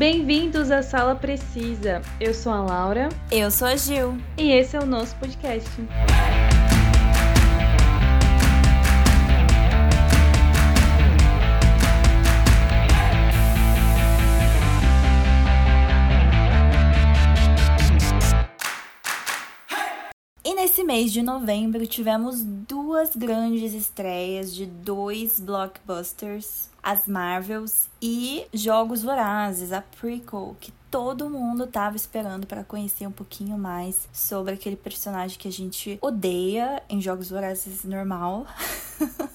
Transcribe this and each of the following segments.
Bem-vindos à Sala Precisa. Eu sou a Laura. Eu sou a Gil. E esse é o nosso podcast. E nesse mês de novembro tivemos duas grandes estreias de dois blockbusters, as Marvels e Jogos Vorazes, a prequel, que todo mundo tava esperando para conhecer um pouquinho mais sobre aquele personagem que a gente odeia em Jogos Vorazes normal.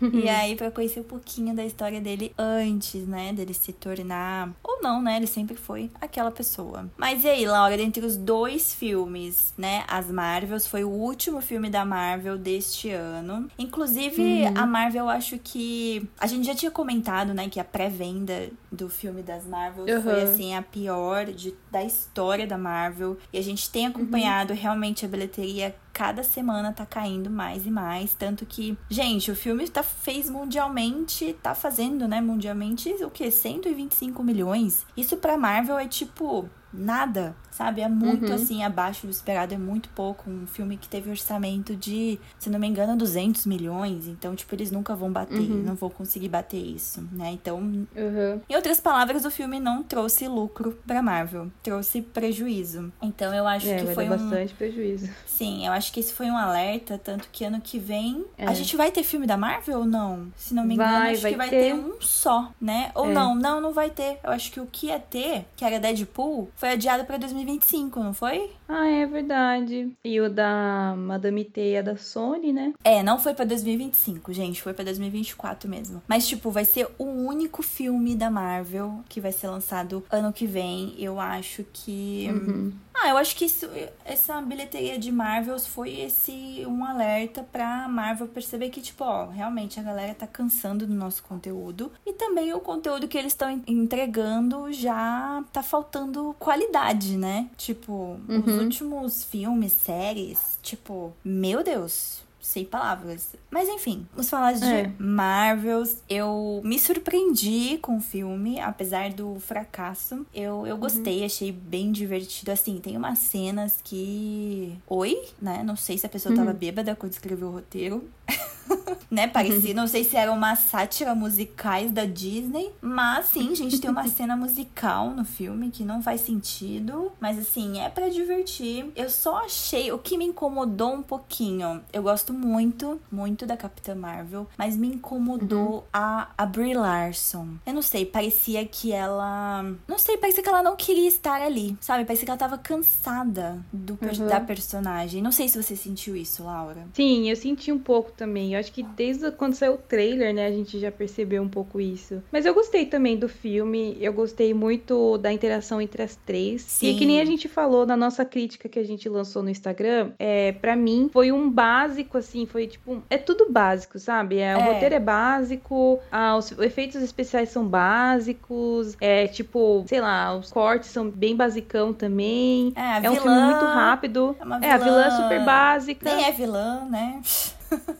E aí, pra conhecer um pouquinho da história dele antes, né? Dele se tornar. Ou não, né? Ele sempre foi aquela pessoa. Mas e aí, Laura, dentre os dois filmes, né? As Marvels, foi o último filme da Marvel deste ano. Inclusive, uhum. a Marvel, eu acho que. A gente já tinha comentado, né? Que a pré-venda do filme das Marvels uhum. foi, assim, a pior de, da história da Marvel. E a gente tem acompanhado uhum. realmente a bilheteria cada semana tá caindo mais e mais. Tanto que, gente, o filme tá, fez mundialmente, tá fazendo, né, mundialmente, o que? 125 milhões. Isso pra Marvel é tipo nada, sabe? É muito uhum. assim abaixo do esperado, é muito pouco. Um filme que teve orçamento de, se não me engano, 200 milhões. Então, tipo, eles nunca vão bater, uhum. não vão conseguir bater isso, né? Então, uhum. em outras palavras, o filme não trouxe lucro pra Marvel, trouxe prejuízo. Então, eu acho é, que foi um... bastante prejuízo. Sim, eu acho que esse foi um alerta, tanto que ano que vem é. a gente vai ter filme da Marvel ou não? Se não me engano, vai, acho vai que vai ter. ter um só, né? Ou É. não, não, não vai ter. Eu acho que o que ia ter, que era Deadpool, foi adiado pra 2025, não foi? Ah, é verdade. E o da Madame Teia da Sony, né? É, não foi pra 2025, gente, foi pra 2024 mesmo. Mas, tipo, vai ser o único filme da Marvel que vai ser lançado ano que vem. Eu acho que. Uhum. Ah, eu acho que isso, essa bilheteria de Marvels foi esse um alerta pra Marvel perceber que, tipo, ó, realmente a galera tá cansando do nosso conteúdo. E também o conteúdo que eles estão entregando já tá faltando qualidade, né? Tipo, os Uhum. últimos filmes, séries, tipo, meu Deus, sem palavras. Mas enfim, vamos falar de É. Marvels. Eu me surpreendi com o filme, apesar do fracasso. Eu, eu gostei, achei bem divertido. Assim, tem umas cenas que. Oi, né? Não sei se a pessoa tava bêbada quando escreveu o roteiro. né? Parecia, não sei se era uma sátira musicais da Disney, mas sim, gente, tem uma cena musical no filme que não faz sentido, mas assim, é pra divertir. Eu só achei, o que me incomodou um pouquinho, eu gosto muito, muito da Capitã Marvel, mas me incomodou a, a Brie Larson. Eu não sei, parecia que ela, não sei, parecia que ela não queria estar ali, sabe? Parecia que ela tava cansada do, Uhum. da personagem. Não sei se você sentiu isso, Laura. Sim, eu senti um pouco também. Eu acho que desde quando saiu o trailer, né, a gente já percebeu um pouco isso. Mas eu gostei também do filme. Eu gostei muito da interação entre as três. Sim. E que nem a gente falou na nossa crítica que a gente lançou no Instagram, é, para mim foi um básico assim, foi tipo, um- é tudo básico, sabe? É, o É. roteiro é básico, ah, os efeitos especiais são básicos, é tipo, sei lá, os cortes são bem basicão também. É, É um vilã filme muito rápido. É, uma É, a vilã é super básica. Nem é vilã, né?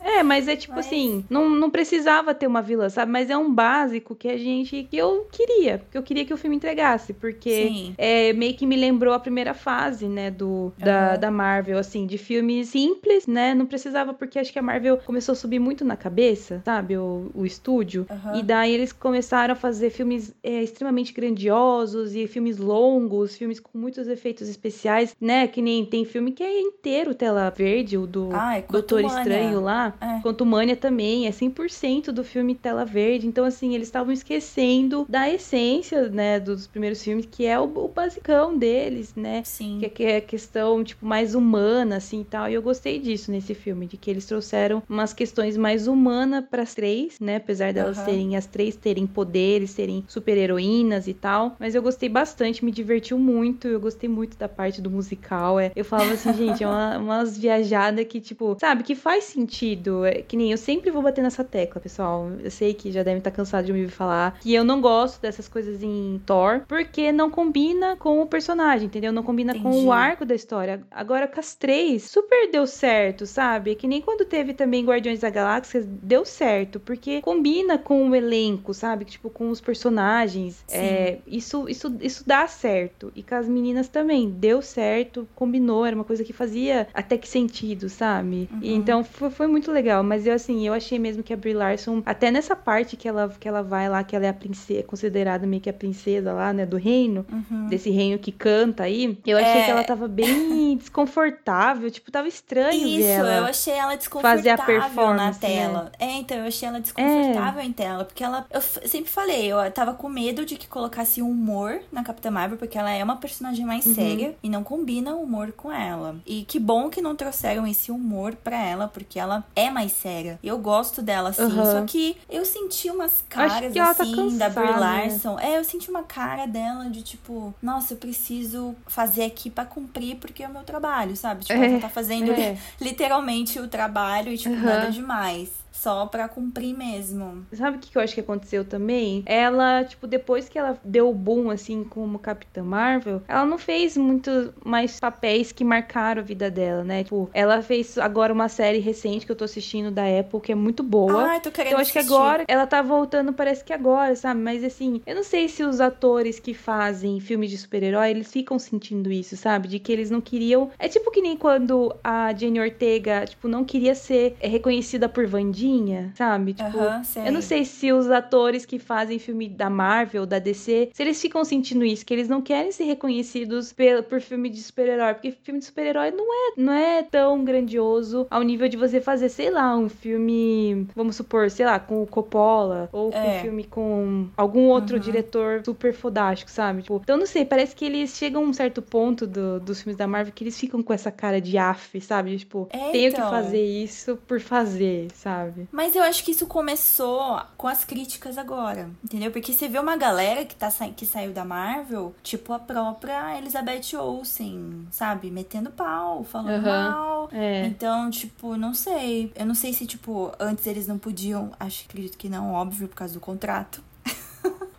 É, mas é tipo Mas- assim, não, não precisava ter uma vilã, sabe? Mas é um básico que a gente. que eu queria. Que eu queria que o filme entregasse. Porque Sim. é, meio que me lembrou a primeira fase, né? Do, da, Aham. da Marvel, assim, de filmes simples, né? Não precisava, porque acho que a Marvel começou a subir muito na cabeça, sabe? O, o estúdio. Aham. E daí eles começaram a fazer filmes é, extremamente grandiosos e filmes longos, filmes com muitos efeitos especiais, né? Que nem tem filme que é inteiro tela verde, o do Ai, Doutor Quantumania. Estranho lá. É. Quantumania também é 100% do filme tela verde. Então, assim, eles estavam esquecendo da essência, né, dos primeiros filmes, que é o, o basicão deles, né? Sim. Que, que é a questão, tipo, mais humana, assim, e tal. E eu gostei disso nesse filme, de que eles trouxeram umas questões mais humanas para as três, né? Apesar delas Aham. terem, as três terem poderes, serem super-heroínas e tal. Mas eu gostei bastante, me divertiu muito. Eu gostei muito da parte do musical. É, eu falava assim, gente, é uma, umas viajadas que, tipo, sabe, que faz sentido sentido. É, que nem eu sempre vou bater nessa tecla, pessoal. Eu sei que já devem estar cansados de me ouvir falar que eu não gosto dessas coisas em Thor, porque não combina com o personagem, entendeu? Não combina Entendi. com o arco da história. Agora, com as três, super deu certo, sabe? É que nem quando teve também Guardiões da Galáxia, deu certo, porque combina com o elenco, sabe? Tipo, com os personagens. É, isso, isso, isso dá certo. E com as meninas também, deu certo, combinou, era uma coisa que fazia até que sentido, sabe? Uhum. então foi, foi, muito legal. Mas eu, assim, eu achei mesmo que a Brie Larson, até nessa parte que ela, que ela vai lá, que ela é a princesa, considerada meio que a princesa lá, né, do reino, uhum. desse reino que canta aí, eu achei é... que ela tava bem desconfortável, tipo, tava estranho Isso, ela eu achei ela desconfortável fazer a performance, na né? tela. Né? É, então eu achei ela desconfortável é. em tela, porque ela, eu sempre falei, eu tava com medo de que colocasse humor na Capitã Marvel, porque ela é uma personagem mais uhum. séria e não combina humor com ela. E que bom que não trouxeram esse humor pra ela, porque ela é mais séria. Eu gosto dela, assim, uhum. só que eu senti umas caras, tá assim, tá da Brie Larson. É, eu senti uma cara dela de tipo, nossa, eu preciso fazer aqui para cumprir porque é o meu trabalho, sabe? Tipo, é, ela tá fazendo é. literalmente o trabalho e, tipo, uhum. nada demais só para cumprir mesmo. Sabe o que eu acho que aconteceu também? Ela, tipo, depois que ela deu o boom, assim, como Capitã Marvel, ela não fez muito mais papéis que marcaram a vida dela, né? Tipo, ela fez agora uma série recente que eu tô assistindo da Apple, que é muito boa. Ah, tô querendo Eu acho assistir. que agora ela tá voltando, parece que agora, sabe? Mas assim, eu não sei se os atores que fazem filmes de super-herói, eles ficam sentindo isso, sabe? De que eles não queriam. É tipo que nem quando a Jenny Ortega, tipo, não queria ser reconhecida por Vandinha sabe? Tipo, eu não sei se os atores que fazem filme da Marvel, da DC, se eles ficam sentindo isso, que eles não querem ser reconhecidos por, por filme de super-herói, porque filme de super-herói não é, não é tão grandioso ao nível de você fazer, sei lá, um filme, vamos supor, sei lá, com o Coppola, ou com é. um filme com algum outro uhum. diretor super fodástico, sabe? Tipo, então não sei, parece que eles chegam a um certo ponto do, dos filmes da Marvel que eles ficam com essa cara de af, sabe? Tipo, é, tenho então. que fazer isso por fazer, sabe? Mas eu acho que isso começou com as críticas agora, entendeu? Porque você vê uma galera que, tá sa que saiu da Marvel, tipo a própria Elizabeth Olsen, sabe? Metendo pau, falando uhum. mal. É. Então, tipo, não sei. Eu não sei se, tipo, antes eles não podiam. Acho acredito que não, óbvio, por causa do contrato.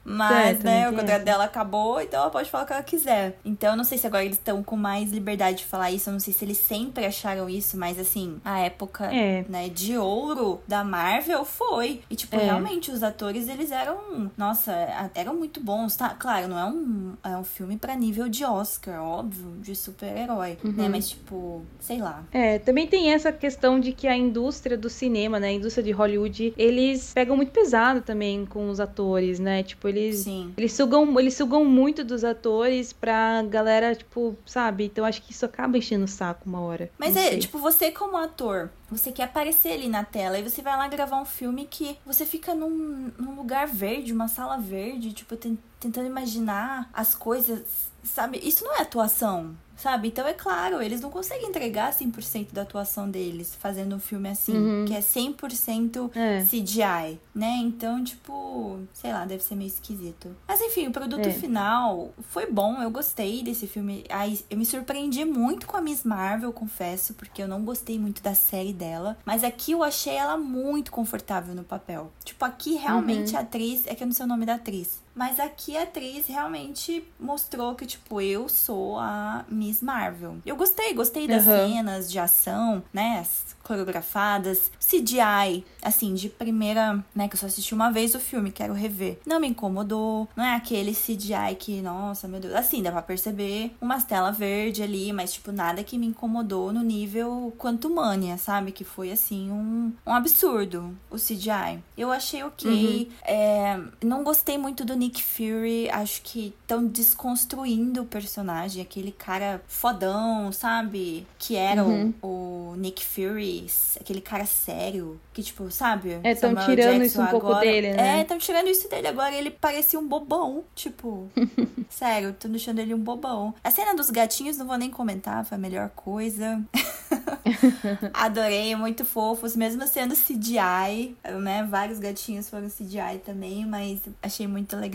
Mas, né, o contrato dela acabou, então ela pode falar o que ela quiser. Então, eu não sei se agora eles estão com mais liberdade de falar isso. Eu não sei se eles sempre acharam isso, mas assim, a época, é. né, de ouro da Marvel foi. E, tipo, é. realmente, os atores, eles eram, nossa, eram muito bons, tá? Claro, não é um, é um filme pra nível de Oscar, óbvio, de super-herói, né? uhum. né? Mas, tipo, sei lá. É, também tem essa questão de que a indústria do cinema, né, a indústria de Hollywood, eles pegam muito pesado também com os atores, né? Tipo, eles, Sim. eles sugam, eles sugam muito dos atores pra galera, tipo, sabe? Então acho que isso acaba enchendo o saco uma hora. Mas é, sei. tipo, você como ator, você quer aparecer ali na tela e você vai lá gravar um filme que você fica num, num lugar verde, uma sala verde, tipo, tentando imaginar as coisas, sabe? Isso não é atuação sabe? Então é claro, eles não conseguem entregar 100% da atuação deles fazendo um filme assim, uhum. que é 100% é. CGI, né? Então, tipo, sei lá, deve ser meio esquisito. Mas enfim, o produto é. final foi bom, eu gostei desse filme. Ai, eu me surpreendi muito com a Miss Marvel, confesso, porque eu não gostei muito da série dela, mas aqui eu achei ela muito confortável no papel. Tipo, aqui realmente uhum. a atriz, é que eu não sei o nome da atriz, mas aqui a atriz realmente mostrou que, tipo, eu sou a Miss Marvel. Eu gostei, gostei das uhum. cenas de ação, né? As coreografadas, CGI, assim, de primeira, né, que eu só assisti uma vez o filme, quero rever. Não me incomodou, não é aquele CGI que, nossa, meu Deus, assim, dá pra perceber umas tela verde ali, mas, tipo, nada que me incomodou no nível quanto Mania, sabe? Que foi, assim, um, um absurdo o CGI. Eu achei ok, uhum. é, não gostei muito do Nick Fury, acho que estão desconstruindo o personagem, aquele cara fodão, sabe? Que era uhum. o, o Nick Fury aquele cara sério, que tipo, sabe? É, estão tirando Jackson isso um pouco dele, né? É, estão tirando isso dele. Agora ele parecia um bobão, tipo. sério, estão deixando ele um bobão. A cena dos gatinhos não vou nem comentar, foi a melhor coisa. Adorei, muito fofos, mesmo sendo CGI, né? Vários gatinhos foram CGI também, mas achei muito legal.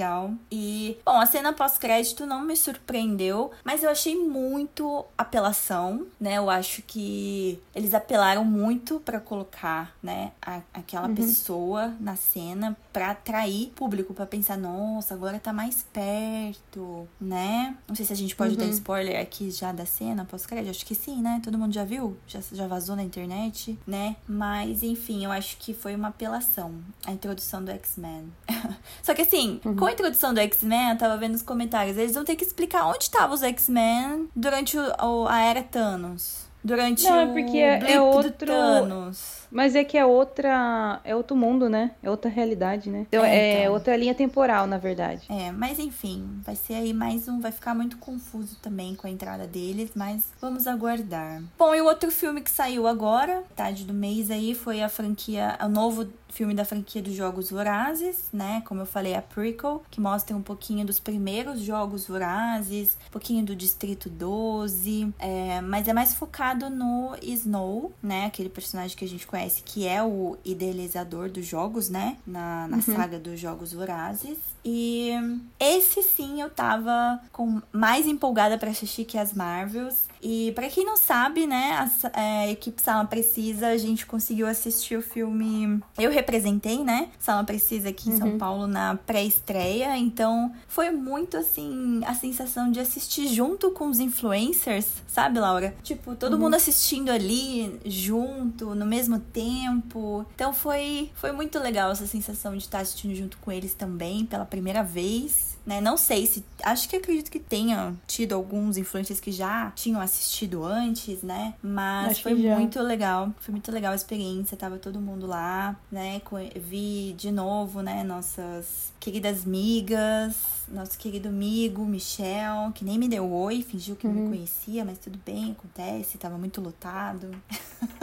E, bom, a cena pós-crédito não me surpreendeu, mas eu achei muito muito apelação, né? Eu acho que eles apelaram muito para colocar, né, a, aquela uhum. pessoa na cena para atrair público, para pensar, nossa, agora tá mais perto, né? Não sei se a gente pode uhum. dar spoiler aqui já da cena pós-crédito, acho que sim, né? Todo mundo já viu? Já, já vazou na internet, né? Mas, enfim, eu acho que foi uma apelação a introdução do X-Men. Só que assim, uhum. A introdução do X-Men, eu tava vendo nos comentários, eles vão ter que explicar onde estavam os X-Men durante o, o, a era Thanos. Durante Não, é porque é, é outro. Thanos. Mas é que é outra. É outro mundo, né? É outra realidade, né? Então é, é então. outra linha temporal, na verdade. É, mas enfim, vai ser aí mais um. Vai ficar muito confuso também com a entrada deles, mas vamos aguardar. Bom, e o outro filme que saiu agora, tarde do mês aí, foi a franquia. O novo filme da franquia dos Jogos Vorazes, né? Como eu falei, a prequel, que mostra um pouquinho dos primeiros Jogos Vorazes, um pouquinho do Distrito 12, é, mas é mais focado no Snow, né? Aquele personagem que a gente conhece que é o idealizador dos jogos, né? Na, na uhum. saga dos Jogos Vorazes. E esse sim eu tava com mais empolgada para assistir que as Marvels. E para quem não sabe, né, a, é, a equipe Sala Precisa, a gente conseguiu assistir o filme. Eu representei, né? Sala Precisa aqui em uhum. São Paulo na pré-estreia. Então foi muito assim a sensação de assistir junto com os influencers, sabe, Laura? Tipo, todo uhum. mundo assistindo ali junto, no mesmo tempo. Então foi, foi muito legal essa sensação de estar assistindo junto com eles também pela primeira vez né? Não sei se. Acho que acredito que tenha tido alguns influencers que já tinham assistido antes, né? Mas acho foi muito legal. Foi muito legal a experiência. Tava todo mundo lá, né? Vi de novo, né? Nossas queridas migas. Nosso querido amigo Michel, que nem me deu oi, fingiu que uhum. não me conhecia, mas tudo bem, acontece, tava muito lotado.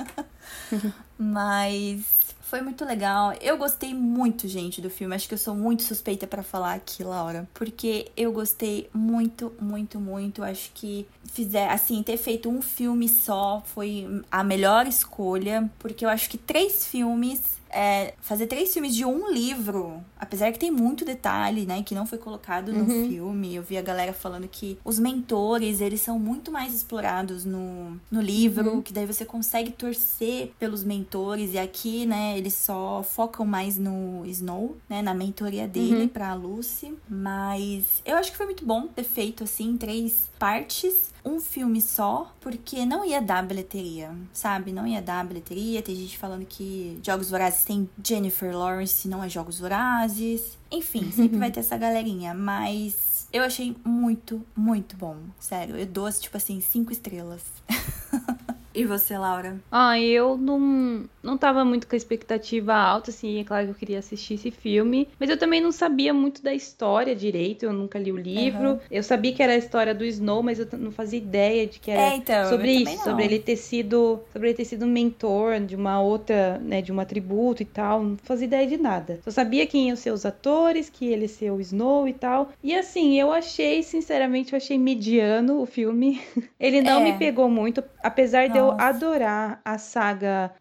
mas foi muito legal. Eu gostei muito, gente, do filme. Acho que eu sou muito suspeita para falar aqui, Laura, porque eu gostei muito, muito, muito. Acho que fizer assim, ter feito um filme só foi a melhor escolha, porque eu acho que três filmes é, fazer três filmes de um livro, apesar que tem muito detalhe, né, que não foi colocado no uhum. filme. Eu vi a galera falando que os mentores, eles são muito mais explorados no, no livro, uhum. que daí você consegue torcer pelos mentores. E aqui, né, eles só focam mais no Snow, né, na mentoria dele uhum. pra Lucy. Mas eu acho que foi muito bom ter feito, assim, três partes um filme só, porque não ia dar bilheteria, sabe? Não ia dar bilheteria. Tem gente falando que Jogos Vorazes tem Jennifer Lawrence, não é Jogos Vorazes. Enfim, sempre vai ter essa galerinha, mas eu achei muito, muito bom. Sério, eu dou, tipo assim, cinco estrelas. E você, Laura? Ah, eu não, não tava muito com a expectativa alta, assim, é claro que eu queria assistir esse filme, mas eu também não sabia muito da história direito, eu nunca li o livro. Uhum. Eu sabia que era a história do Snow, mas eu não fazia ideia de que era é, então, sobre isso, sobre ele ter sido, sobre ele ter sido mentor de uma outra, né, de uma tributo e tal, não fazia ideia de nada. Só sabia quem iam ser os atores, que ele ser o Snow e tal. E assim, eu achei, sinceramente, eu achei mediano o filme. ele não é. me pegou muito, apesar Nossa. de eu adorar a saga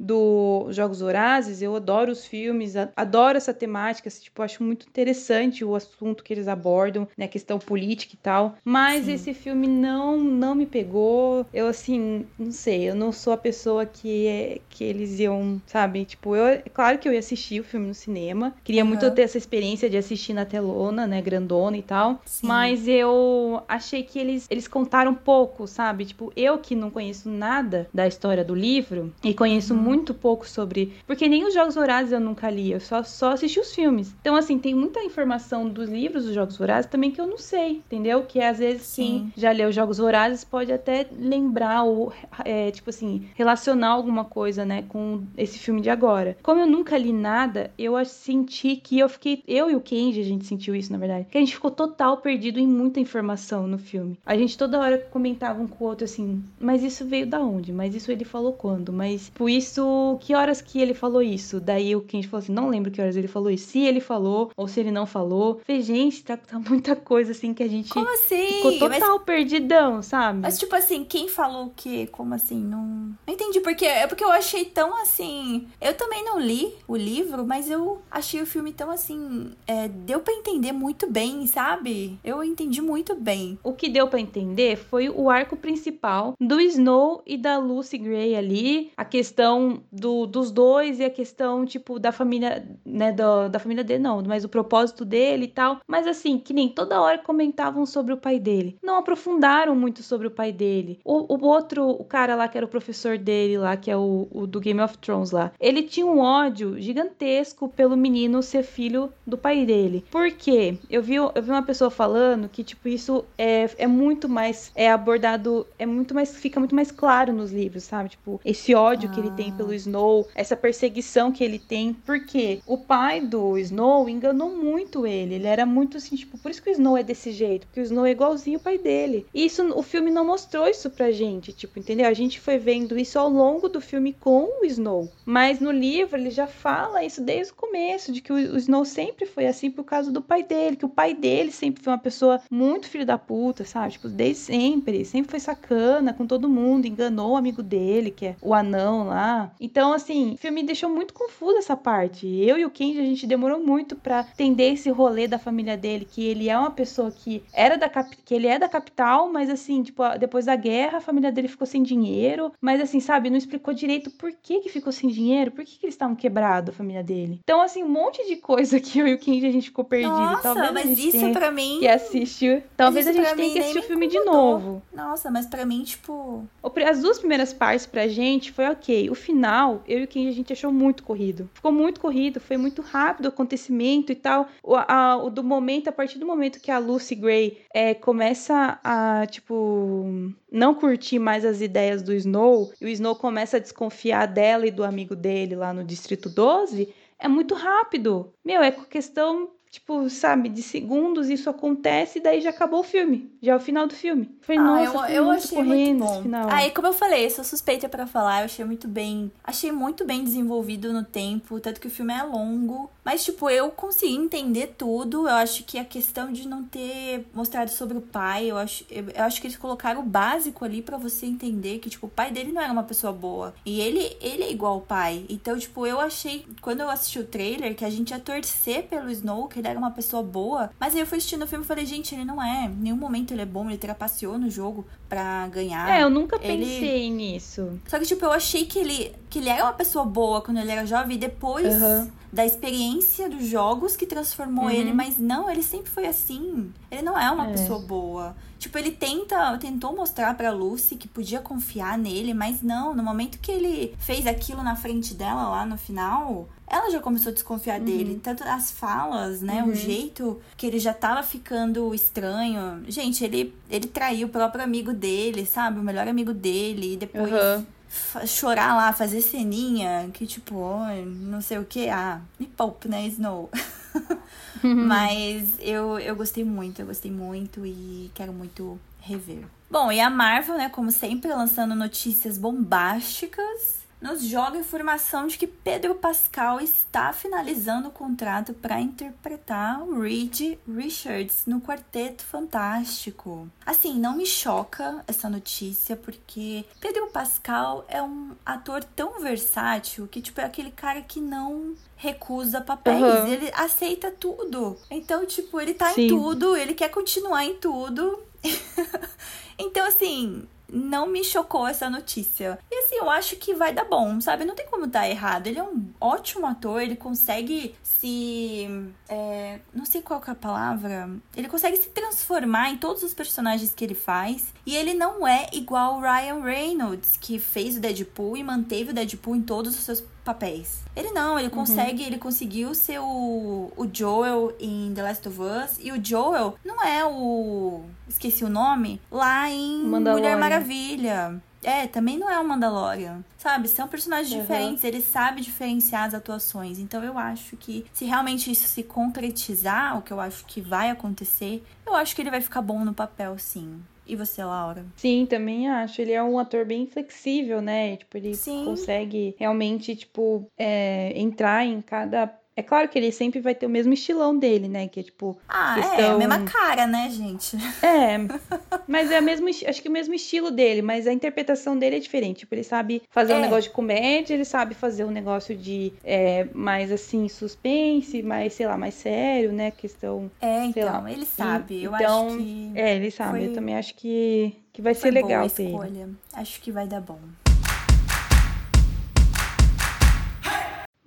Jogos Vorazes, eu adoro os filmes, adoro essa temática, assim, tipo, acho muito interessante o assunto que eles abordam, né, questão política e tal, mas Sim. esse filme não não me pegou. Eu assim, não sei, eu não sou a pessoa que é, que eles iam, sabe? Tipo, eu claro que eu ia assistir o filme no cinema, queria uhum. muito ter essa experiência de assistir na telona, né, grandona e tal, Sim. mas eu achei que eles eles contaram pouco, sabe? Tipo, eu que não conheço nada da história do livro e conheço uhum. muito pouco sobre. Porque nem os Jogos Vorazes eu nunca li, eu só, só assisti os filmes. Então, assim, tem muita informação dos livros dos Jogos Vorazes também que eu não sei, entendeu? Que às vezes Sim. já leu Jogos Vorazes pode até lembrar ou, é, tipo assim, relacionar alguma coisa, né, com esse filme de agora. Como eu nunca li nada, eu senti que eu fiquei. Eu e o Kenji, a gente sentiu isso, na verdade. Que a gente ficou total perdido em muita informação no filme. A gente toda hora comentava um com o outro assim, mas isso veio da onde? Mas isso ele falou quando, mas por isso que horas que ele falou isso? Daí o Kenji falou assim, não lembro que horas ele falou isso. Se ele falou ou se ele não falou. Falei, gente, tá, tá muita coisa assim que a gente Como assim? ficou total mas... perdidão, sabe? Mas tipo assim, quem falou o quê? Como assim? Não, não entendi porque é porque eu achei tão assim. Eu também não li o livro, mas eu achei o filme tão assim, é, deu para entender muito bem, sabe? Eu entendi muito bem. O que deu para entender foi o arco principal do Snow e da Lucy Gray ali, a questão do, dos dois e a questão, tipo, da família, né, da, da família dele, não, mas o propósito dele e tal. Mas assim, que nem toda hora comentavam sobre o pai dele. Não aprofundaram muito sobre o pai dele. O, o outro, o cara lá que era o professor dele lá, que é o, o do Game of Thrones lá, ele tinha um ódio gigantesco pelo menino ser filho do pai dele. Por quê? Eu vi, eu vi uma pessoa falando que, tipo, isso é, é muito mais, é abordado, é muito mais, fica muito mais claro nos livros, sabe? Tipo, esse ódio ah. que ele tem pelo ah. Snow, essa perseguição que ele tem, porque o pai do Snow enganou muito ele, ele era muito assim, tipo, por isso que o Snow é desse jeito, porque o Snow é igualzinho o pai dele. E isso, o filme não mostrou isso pra gente, tipo, entendeu? A gente foi vendo isso ao longo do filme com o Snow, mas no livro ele já fala isso desde o começo, de que o, Snow sempre foi assim por causa do pai dele, que o pai dele sempre foi uma pessoa muito filho da puta, sabe? Tipo, desde sempre, sempre foi sacana com todo mundo, enganou o amigo dele, que é o anão lá. Então, assim, o filme deixou muito confuso essa parte. Eu e o Kenji, a gente demorou muito para entender esse rolê da família dele, que ele é uma pessoa que era da cap... que ele é da capital, mas assim, tipo, depois da guerra, a família dele ficou sem dinheiro, mas assim, sabe, não explicou direito por que que ficou sem dinheiro, por que que eles estavam quebrados, a família dele. Então, assim, um monte de coisa que eu e o Kenji a gente ficou perdido. Nossa, Talvez mas isso para mim que assistiu. Talvez a gente tenha que assistir o filme de novo. Nossa, mas para mim, tipo, as duas primeiras partes pra gente foi OK. O final, eu e o Kenji a gente achou muito corrido. Ficou muito corrido, foi muito rápido o acontecimento e tal. O, a, o do momento, a partir do momento que a Lucy Gray é, começa a, tipo, não curtir mais as ideias do Snow, e o Snow começa a desconfiar dela e do amigo dele lá no Distrito 12, é muito rápido. Meu, é questão tipo, sabe, de segundos isso acontece e daí já acabou o filme. Já é o final do filme. Foi, ah, nossa, eu, eu achei muito bom. Final. Aí, como eu falei, sou suspeita para falar, eu achei muito bem. Achei muito bem desenvolvido no tempo, tanto que o filme é longo. Mas, tipo, eu consegui entender tudo. Eu acho que a questão de não ter mostrado sobre o pai, eu acho, eu, eu acho que eles colocaram o básico ali para você entender que, tipo, o pai dele não era uma pessoa boa. E ele, ele é igual ao pai. Então, tipo, eu achei, quando eu assisti o trailer, que a gente ia torcer pelo Snow, que ele era uma pessoa boa. Mas aí eu fui assistindo o filme e falei, gente, ele não é. Em nenhum momento ele é bom, ele trapaceou no jogo pra ganhar. É, eu nunca pensei ele... nisso. Só que, tipo, eu achei que ele, que ele era uma pessoa boa quando ele era jovem e depois. Uhum da experiência dos jogos que transformou uhum. ele, mas não, ele sempre foi assim. Ele não é uma é. pessoa boa. Tipo, ele tenta, tentou mostrar para Lucy que podia confiar nele, mas não, no momento que ele fez aquilo na frente dela lá no final, ela já começou a desconfiar uhum. dele. Tanto as falas, né? Uhum. O jeito que ele já tava ficando estranho. Gente, ele, ele traiu o próprio amigo dele, sabe? O melhor amigo dele. E depois uhum chorar lá, fazer ceninha, que tipo, não sei o que, ah, me poupe, né, Snow. Mas eu, eu gostei muito, eu gostei muito e quero muito rever. Bom, e a Marvel, né, como sempre, lançando notícias bombásticas nos joga a informação de que Pedro Pascal está finalizando o contrato para interpretar o Reed Richards no Quarteto Fantástico. Assim, não me choca essa notícia porque Pedro Pascal é um ator tão versátil que tipo é aquele cara que não recusa papéis, uhum. ele aceita tudo. Então, tipo, ele tá Sim. em tudo, ele quer continuar em tudo. então, assim, não me chocou essa notícia. E assim, eu acho que vai dar bom, sabe? Não tem como dar errado. Ele é um ótimo ator, ele consegue se. É, não sei qual é a palavra. Ele consegue se transformar em todos os personagens que ele faz. E ele não é igual o Ryan Reynolds, que fez o Deadpool e manteve o Deadpool em todos os seus papéis. Ele não, ele uhum. consegue, uhum. ele conseguiu ser o, o Joel em The Last of Us. E o Joel não é o. Esqueci o nome. Lá em Mulher Maravilha. É, também não é o Mandalorian. Sabe? São personagens uhum. diferentes, ele sabe diferenciar as atuações. Então eu acho que se realmente isso se concretizar, o que eu acho que vai acontecer, eu acho que ele vai ficar bom no papel, sim. E você, Laura? Sim, também acho. Ele é um ator bem flexível, né? Tipo, ele Sim. consegue realmente, tipo, é, entrar em cada é claro que ele sempre vai ter o mesmo estilão dele, né? Que é tipo. Ah, questão... é, a mesma cara, né, gente? É. Mas é o mesmo. Acho que o mesmo estilo dele, mas a interpretação dele é diferente. Tipo, ele sabe fazer é. um negócio de comédia, ele sabe fazer um negócio de é, mais assim, suspense, mais, sei lá, mais sério, né? Questão. É, então, ele sabe. Eu então, acho que. É, ele sabe. Foi... Eu também acho que, que vai ser legal boa ter. Escolha. Acho que vai dar bom.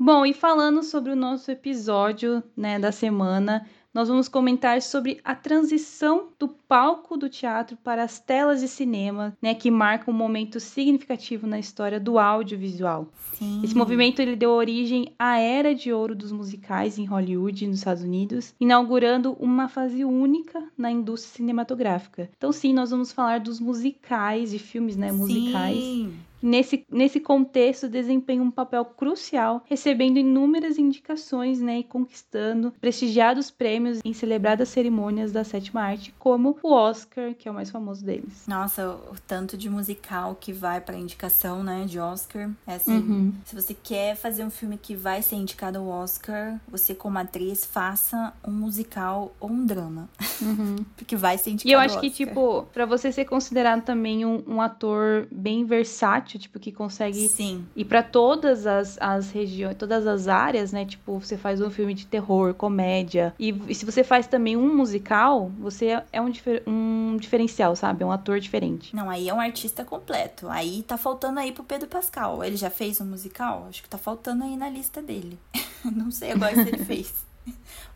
Bom, e falando sobre o nosso episódio né, da semana, nós vamos comentar sobre a transição do palco do teatro para as telas de cinema, né, que marca um momento significativo na história do audiovisual. Sim. Esse movimento ele deu origem à era de ouro dos musicais em Hollywood, nos Estados Unidos, inaugurando uma fase única na indústria cinematográfica. Então, sim, nós vamos falar dos musicais, de filmes, né, musicais. Sim nesse, nesse contexto desempenha um papel crucial, recebendo inúmeras indicações né, e conquistando prestigiados prêmios em celebradas cerimônias da sétima arte, como o Oscar, que é o mais famoso deles. Nossa, o tanto de musical que vai para indicação né, de Oscar. É assim, uhum. se você quer fazer um filme que vai ser indicado ao Oscar, você como atriz faça um musical ou um drama. Uhum. Porque vai ser indicado E eu acho que, tipo, para você ser considerado também um, um ator bem versátil, tipo, que consegue Sim. ir para todas as, as regiões, todas as áreas, né? Tipo, você faz um filme de terror, comédia. E, e se você faz também um musical, você é um, difer um diferencial, sabe? É um ator diferente. Não, aí é um artista completo. Aí tá faltando aí pro Pedro Pascal. Ele já fez um musical? Acho que tá faltando aí na lista dele. Não sei agora se ele fez.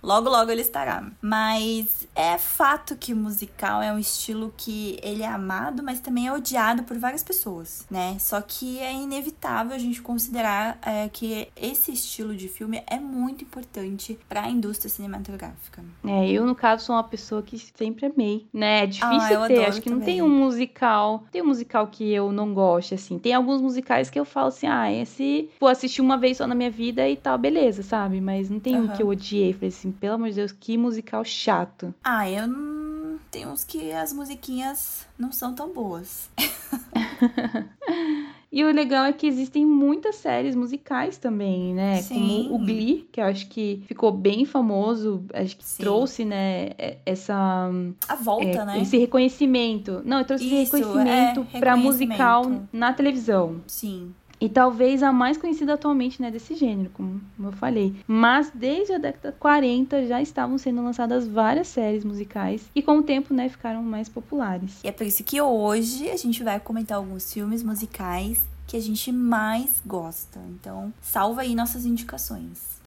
Logo, logo ele estará. Mas é fato que o musical é um estilo que ele é amado, mas também é odiado por várias pessoas, né? Só que é inevitável a gente considerar é, que esse estilo de filme é muito importante para a indústria cinematográfica. É, eu no caso sou uma pessoa que sempre amei, né? É difícil ah, ter, acho que também. não tem um musical, tem um musical que eu não gosto, assim. Tem alguns musicais que eu falo assim, ah, esse, vou assistir uma vez só na minha vida e tal, beleza, sabe? Mas não tem uhum. um que eu odiei, falei assim, pelo amor de Deus, que musical chato. Ah, eu não. Tem uns que as musiquinhas não são tão boas. E o legal é que existem muitas séries musicais também, né? Sim. Como o Glee, que eu acho que ficou bem famoso, acho que Sim. trouxe, né, essa a volta, é, né? Esse reconhecimento. Não, trouxe Isso, esse reconhecimento é, para musical na televisão. Sim. E talvez a mais conhecida atualmente, né, desse gênero, como, eu falei. Mas desde a década 40 já estavam sendo lançadas várias séries musicais e com o tempo, né, ficaram mais populares. E é por isso que hoje a gente vai comentar alguns filmes musicais que a gente mais gosta. Então, salva aí nossas indicações.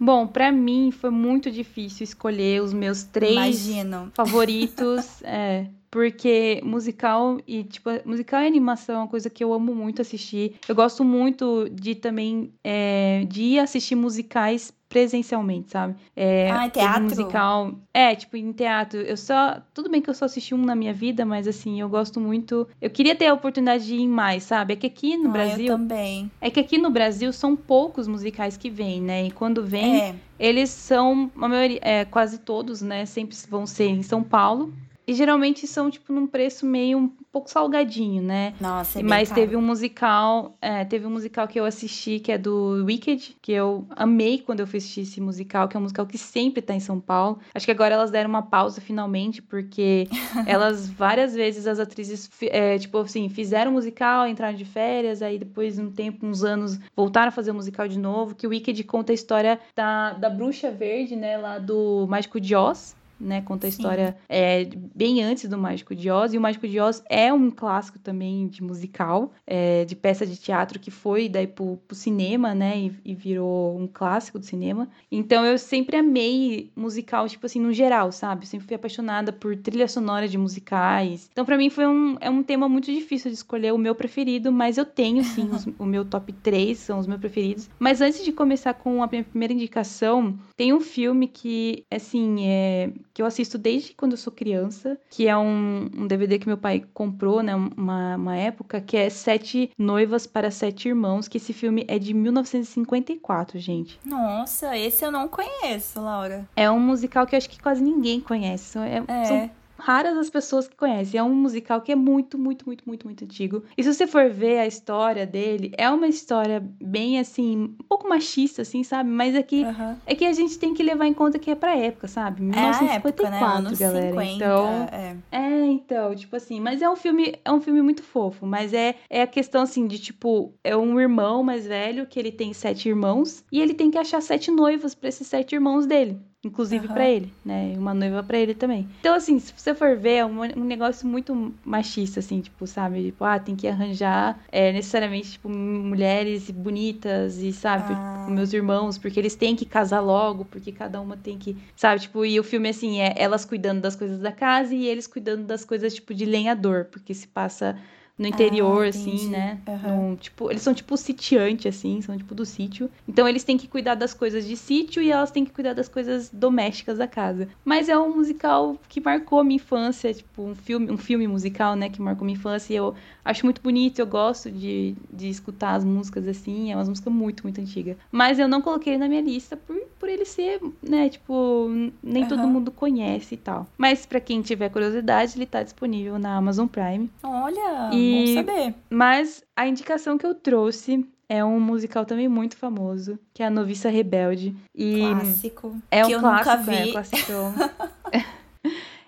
Bom, para mim foi muito difícil escolher os meus três Imagino. favoritos. é, porque musical e, tipo, musical e animação é uma coisa que eu amo muito assistir. Eu gosto muito de também é, de ir assistir musicais presencialmente, sabe? É, ah, teatro? musical. É, tipo, em teatro. Eu só. Tudo bem que eu só assisti um na minha vida, mas assim, eu gosto muito. Eu queria ter a oportunidade de ir em mais, sabe? É que aqui no ah, Brasil. Eu também. É que aqui no Brasil são poucos musicais que vêm, né? E quando vem, é. eles são. A maioria, é, quase todos, né? Sempre vão ser em São Paulo. E geralmente são, tipo, num preço meio um pouco salgadinho, né? Nossa, é Mas caro. teve um musical, é, teve um musical que eu assisti, que é do Wicked, que eu amei quando eu fui assistir esse musical, que é um musical que sempre tá em São Paulo. Acho que agora elas deram uma pausa finalmente, porque elas, várias vezes, as atrizes, é, tipo assim, fizeram musical, entraram de férias, aí depois de um tempo, uns anos, voltaram a fazer o musical de novo, que o Wicked conta a história da, da bruxa verde, né, lá do Mágico de Oz, né? Conta a história é, bem antes do Mágico de Oz. E o Mágico de Oz é um clássico também de musical, é, de peça de teatro que foi daí pro, pro cinema, né? E, e, virou um clássico do cinema. Então eu sempre amei musical, tipo assim, no geral, sabe? Eu sempre fui apaixonada por trilha sonora de musicais. Então para mim foi um, é um tema muito difícil de escolher o meu preferido, mas eu tenho sim os, o meu top 3, são os meus preferidos. Mas antes de começar com a minha primeira indicação, tem um filme que, assim, é que eu assisto desde quando eu sou criança, que é um, um DVD que meu pai comprou, né, uma, uma época, que é Sete Noivas para Sete Irmãos, que esse filme é de 1954, gente. Nossa, esse eu não conheço, Laura. É um musical que eu acho que quase ninguém conhece. É, é. São raras as pessoas que conhecem. É um musical que é muito, muito, muito, muito, muito antigo. E se você for ver a história dele, é uma história bem assim, um pouco machista, assim, sabe? Mas é que, uhum. é que a gente tem que levar em conta que é pra época, sabe? 1954, é época, né? galera. 50, então. É. é. então, tipo assim, mas é um filme, é um filme muito fofo. Mas é, é a questão assim de tipo, é um irmão mais velho que ele tem sete irmãos e ele tem que achar sete noivas para esses sete irmãos dele inclusive uhum. para ele, né? Uma noiva para ele também. Então, assim, se você for ver, é um, um, negócio muito machista, assim, tipo, sabe? Tipo, ah, tem que arranjar é, necessariamente, tipo, mulheres bonitas e, sabe? Ah. Tipo, meus irmãos, porque eles têm que casar logo, porque cada uma tem que, sabe? Tipo, e o filme, assim, é elas cuidando das coisas da casa e eles cuidando das coisas, tipo, de lenhador, porque se passa no interior, ah, assim, né? Uhum. tipo, eles são tipo sitiante, assim, são tipo do sítio. Então eles têm que cuidar das coisas de sítio e elas têm que cuidar das coisas domésticas da casa. Mas é um musical que marcou minha infância, tipo, um filme, um filme musical, né, que marcou minha infância. E eu acho muito bonito, eu gosto de, de escutar as músicas assim. É uma música muito, muito antiga. Mas eu não coloquei ele na minha lista por, por ele ser, né, tipo, nem uhum. todo mundo conhece e tal. Mas para quem tiver curiosidade, ele tá disponível na Amazon Prime. Olha! E Bom saber. Mas a indicação que eu trouxe é um musical também muito famoso, que é A Noviça Rebelde. E clássico. É um clássico, é, clássico.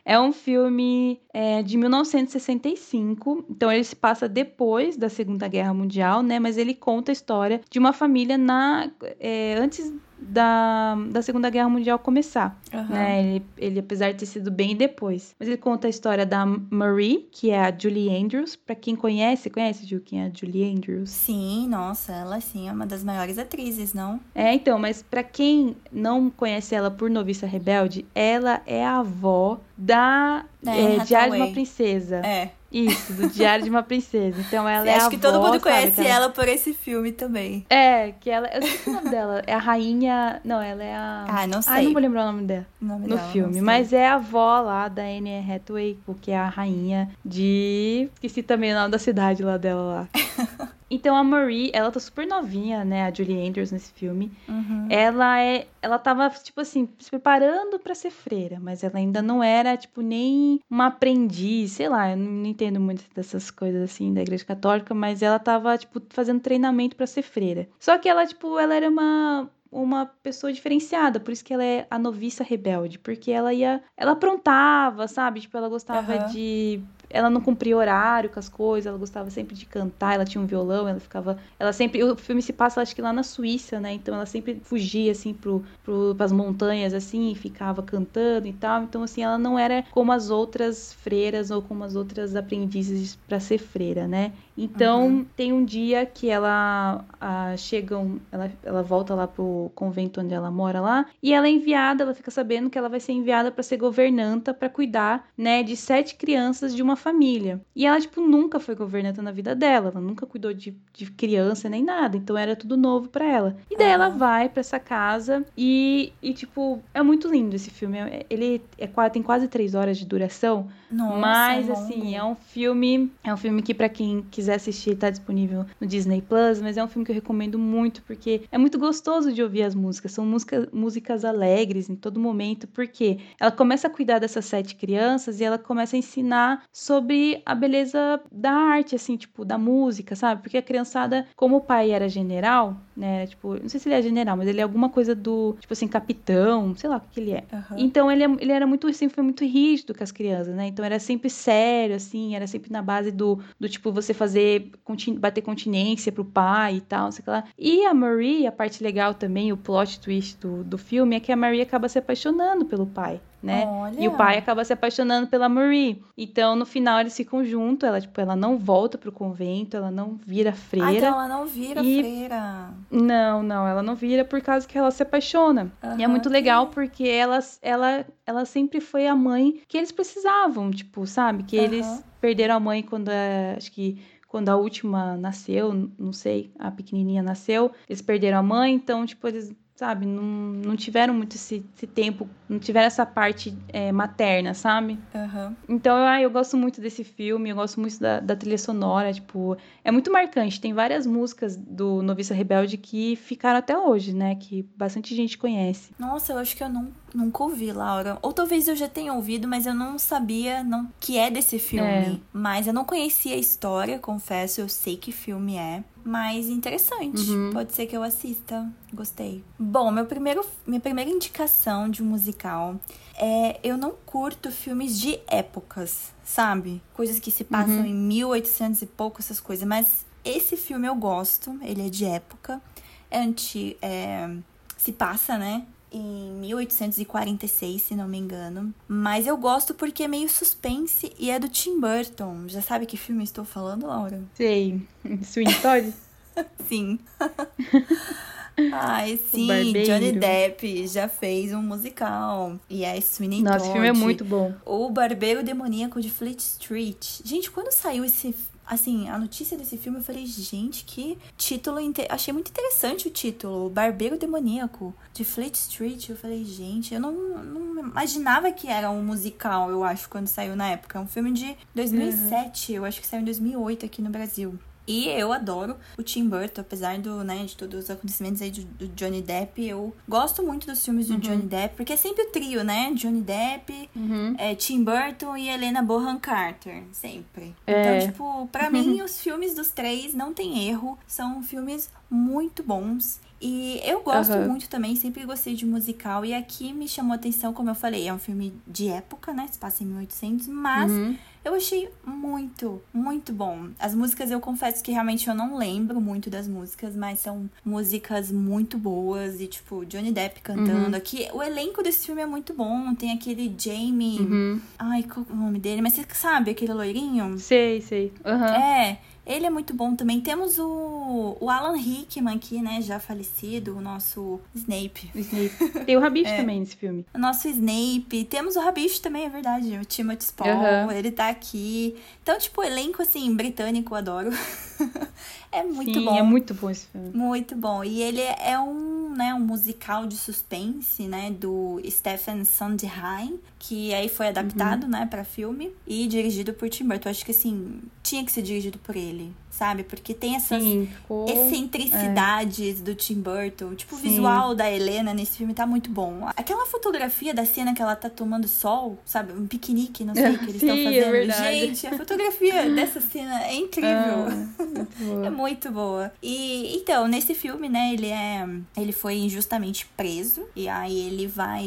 É um filme é, de 1965, então ele se passa depois da Segunda Guerra Mundial, né? Mas ele conta a história de uma família na é, antes da, da Segunda Guerra Mundial começar, uhum. né? Ele, ele, apesar de ter sido bem depois. Mas ele conta a história da Marie, que é a Julie Andrews. Pra quem conhece, conhece, Ju, quem é a Julie Andrews? Sim, nossa, ela sim é uma das maiores atrizes, não? É, então, mas para quem não conhece ela por Noviça Rebelde, ela é a avó da é, é, Diário de uma Princesa. É. Isso, do Diário de uma Princesa. Então ela é Acho a que avó, todo mundo conhece sabe, ela por esse filme também. É, que ela. Eu sei o nome dela. É a rainha. Não, ela é a. Ah, não sei. Ah, não vou lembrar o nome dela. O nome no dela, filme. Mas é a avó lá da Anne Hathaway, porque é a rainha de. Esqueci também o nome da cidade lá dela lá. Então a Marie, ela tá super novinha, né? A Julie Andrews nesse filme. Uhum. Ela é. Ela tava, tipo assim, se preparando para ser freira, mas ela ainda não era, tipo, nem uma aprendiz, sei lá, eu não entendo muito dessas coisas assim da igreja católica, mas ela tava, tipo, fazendo treinamento para ser freira. Só que ela, tipo, ela era uma uma pessoa diferenciada, por isso que ela é a noviça rebelde, porque ela ia, ela aprontava, sabe? Tipo, ela gostava uhum. de ela não cumpria horário com as coisas, ela gostava sempre de cantar, ela tinha um violão, ela ficava. Ela sempre. O filme se passa, acho que lá na Suíça, né? Então ela sempre fugia, assim, pro, pro, pras montanhas, assim, e ficava cantando e tal. Então, assim, ela não era como as outras freiras ou como as outras aprendizes para ser freira, né? Então, uhum. tem um dia que ela a, chega, ela, ela volta lá pro convento onde ela mora lá, e ela é enviada, ela fica sabendo que ela vai ser enviada para ser governanta, para cuidar, né, de sete crianças de uma família. E ela, tipo, nunca foi governanta na vida dela, ela nunca cuidou de, de criança nem nada, então era tudo novo para ela. E daí ela vai para essa casa e, e, tipo, é muito lindo esse filme. É, ele é, tem quase três horas de duração, Nossa, mas, é assim, é um filme, é um filme que para quem quiser assistir tá disponível no Disney Plus, mas é um filme que eu recomendo muito porque é muito gostoso de ouvir as músicas, são música, músicas alegres em todo momento, porque ela começa a cuidar dessas sete crianças e ela começa a ensinar sobre a beleza da arte, assim, tipo, da música, sabe? Porque a criançada, como o pai era general, né? Tipo, não sei se ele é general, mas ele é alguma coisa do, tipo assim, capitão, sei lá o que ele é. Uhum. Então ele, é, ele era muito, sempre foi muito rígido com as crianças, né? Então era sempre sério, assim, era sempre na base do, do tipo, você fazer, bater continência pro pai e tal, sei lá. E a Marie, a parte legal também, o plot twist do, do filme, é que a Marie acaba se apaixonando pelo pai né? Olha. E o pai acaba se apaixonando pela Marie. Então, no final, eles ficam juntos. Ela, tipo, ela não volta pro convento, ela não vira freira. Ah, então ela não vira e... freira. Não, não, ela não vira por causa que ela se apaixona. Uhum, e é muito legal porque ela, ela, ela sempre foi a mãe que eles precisavam, tipo, sabe? Que uhum. eles perderam a mãe quando, acho que quando a última nasceu, não sei, a pequenininha nasceu, eles perderam a mãe, então, tipo, eles sabe, não, não tiveram muito esse, esse tempo, não tiveram essa parte é, materna, sabe? Uhum. Então, eu, ah, eu gosto muito desse filme, eu gosto muito da, da trilha sonora, tipo, é muito marcante. Tem várias músicas do Noviça Rebelde que ficaram até hoje, né? Que bastante gente conhece. Nossa, eu acho que eu não, nunca ouvi, Laura. Ou talvez eu já tenha ouvido, mas eu não sabia não, que é desse filme. É. Mas eu não conhecia a história, confesso, eu sei que filme é. Mas interessante. Uhum. Pode ser que eu assista. Gostei. Bom, meu primeiro, minha primeira indicação de um musical é eu não curto filmes de épocas, sabe? Coisas que se passam uhum. em 1800 e pouco, essas coisas. Mas esse filme eu gosto, ele é de época. É anti, é, se passa, né? Em 1846, se não me engano. Mas eu gosto porque é meio suspense e é do Tim Burton. Já sabe que filme estou falando, Laura? Sei. Sweeney Todd? sim. Ai, sim, Johnny Depp já fez um musical. E é Sweeney Nossa, Todd. Nossa, filme é muito bom. O Barbeiro Demoníaco de Fleet Street. Gente, quando saiu esse assim, a notícia desse filme, eu falei, gente, que título. Achei muito interessante o título. Barbeiro Demoníaco, de Fleet Street. Eu falei, gente, eu não, não imaginava que era um musical, eu acho, quando saiu na época. É um filme de 2007, uhum. eu acho que saiu em 2008 aqui no Brasil. E eu adoro o Tim Burton, apesar do, né, de todos os acontecimentos aí do, do Johnny Depp. Eu gosto muito dos filmes do uhum. Johnny Depp, porque é sempre o trio, né? Johnny Depp, uhum. é, Tim Burton e Helena Bonham Carter. Sempre. É. Então, tipo, pra mim, os filmes dos três não tem erro. São filmes muito bons. E eu gosto uhum. muito também, sempre gostei de musical. E aqui me chamou a atenção, como eu falei, é um filme de época, né? Se passa em 1800, mas uhum. eu achei muito, muito bom. As músicas eu confesso que realmente eu não lembro muito das músicas, mas são músicas muito boas. E, tipo, Johnny Depp cantando. Uhum. Aqui, o elenco desse filme é muito bom. Tem aquele Jamie. Uhum. Ai, qual é o nome dele? Mas você sabe, aquele loirinho? Sei, sei. É. Ele é muito bom também. Temos o, o Alan Rickman aqui, né? Já falecido, o nosso Snape. O Snape. Tem o Rabicho é. também nesse filme. O nosso Snape. Temos o Rabicho também, é verdade. O Timothy Spall, uhum. ele tá aqui. Então, tipo, elenco, assim, britânico, adoro. é muito Sim, bom. é muito bom esse filme. Muito bom. E ele é um, né, um musical de suspense, né? Do Stephen Sondheim, que aí foi adaptado, uhum. né, pra filme. E dirigido por Tim Burton. Acho que, assim, tinha que ser dirigido por ele sabe? Porque tem essas Sim, excentricidades é. do Tim Burton. Tipo, Sim. o visual da Helena nesse filme tá muito bom. Aquela fotografia da cena que ela tá tomando sol, sabe? Um piquenique, não sei o que eles estão é fazendo. É Gente, a fotografia dessa cena é incrível. Ah, é muito boa. E então, nesse filme, né, ele é. Ele foi injustamente preso. E aí ele vai.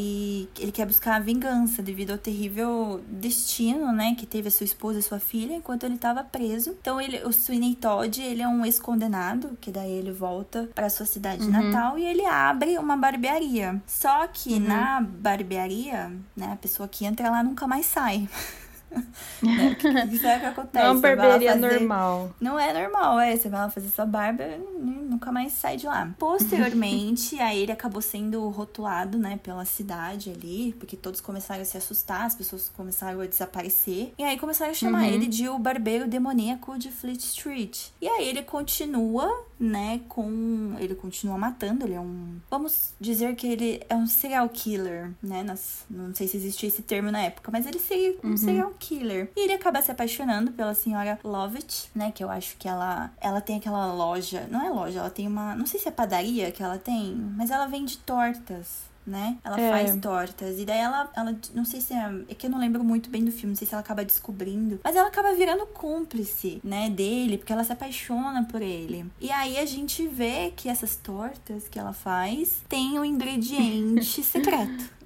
Ele quer buscar a vingança devido ao terrível destino, né? Que teve a sua esposa e sua filha enquanto ele tava preso. Então ele, o Sweeney Todd, ele é um ex-condenado, que daí ele volta para sua cidade uhum. natal e ele abre uma barbearia. Só que uhum. na barbearia, né, a pessoa que entra lá nunca mais sai. né? Isso é o que acontece. Não é barbearia fazer... normal. Não é normal, é. Você vai lá fazer sua barba e nunca mais sai de lá. Posteriormente, aí ele acabou sendo rotulado, né, pela cidade ali, porque todos começaram a se assustar, as pessoas começaram a desaparecer. E aí começaram a chamar uhum. ele de o barbeiro demoníaco de Fleet Street. E aí ele continua, né, com. Ele continua matando, ele é um. Vamos dizer que ele é um serial killer, né? Nas... Não sei se existia esse termo na época, mas ele seria um uhum. serial killer. E ele acaba se apaixonando pela senhora Lovett, né? Que eu acho que ela, ela tem aquela loja. Não é loja, ela tem uma. Não sei se é padaria que ela tem, mas ela vende tortas né? Ela é. faz tortas. E daí ela, ela. Não sei se é. É que eu não lembro muito bem do filme, não sei se ela acaba descobrindo. Mas ela acaba virando cúmplice, né? Dele, porque ela se apaixona por ele. E aí a gente vê que essas tortas que ela faz tem um ingrediente secreto.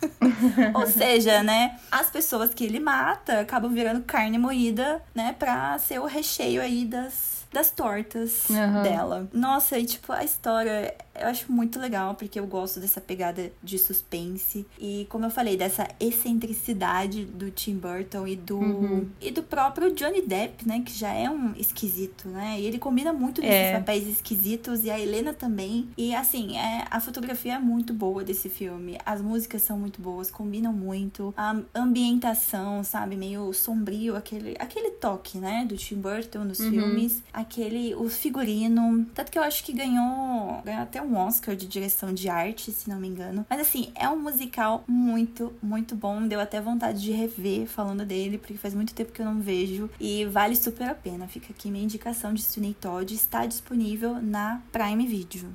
Ou seja, né, as pessoas que ele mata acabam virando carne moída, né, pra ser o recheio aí das, das tortas uhum. dela. Nossa, e tipo, a história eu acho muito legal, porque eu gosto dessa pegada de suspense. E como eu falei, dessa excentricidade do Tim Burton e do, uhum. e do próprio Johnny Depp, né? Que já é um esquisito, né? E ele combina muito desses é. papéis esquisitos. E a Helena também. E assim, é, a fotografia é muito boa desse filme. As músicas são muito boas, combinam muito. A ambientação, sabe? Meio sombrio, aquele, aquele toque, né? Do Tim Burton nos uhum. filmes. aquele, o figurino. Tanto que eu acho que ganhou, ganhou até um Oscar de direção de arte, se não me engano. Mas assim, é um musical muito, muito bom. Deu até vontade de rever falando dele, porque faz muito tempo que eu não vejo. E vale super a pena. Fica aqui minha indicação de Sweeney Todd. Está disponível na Prime Video.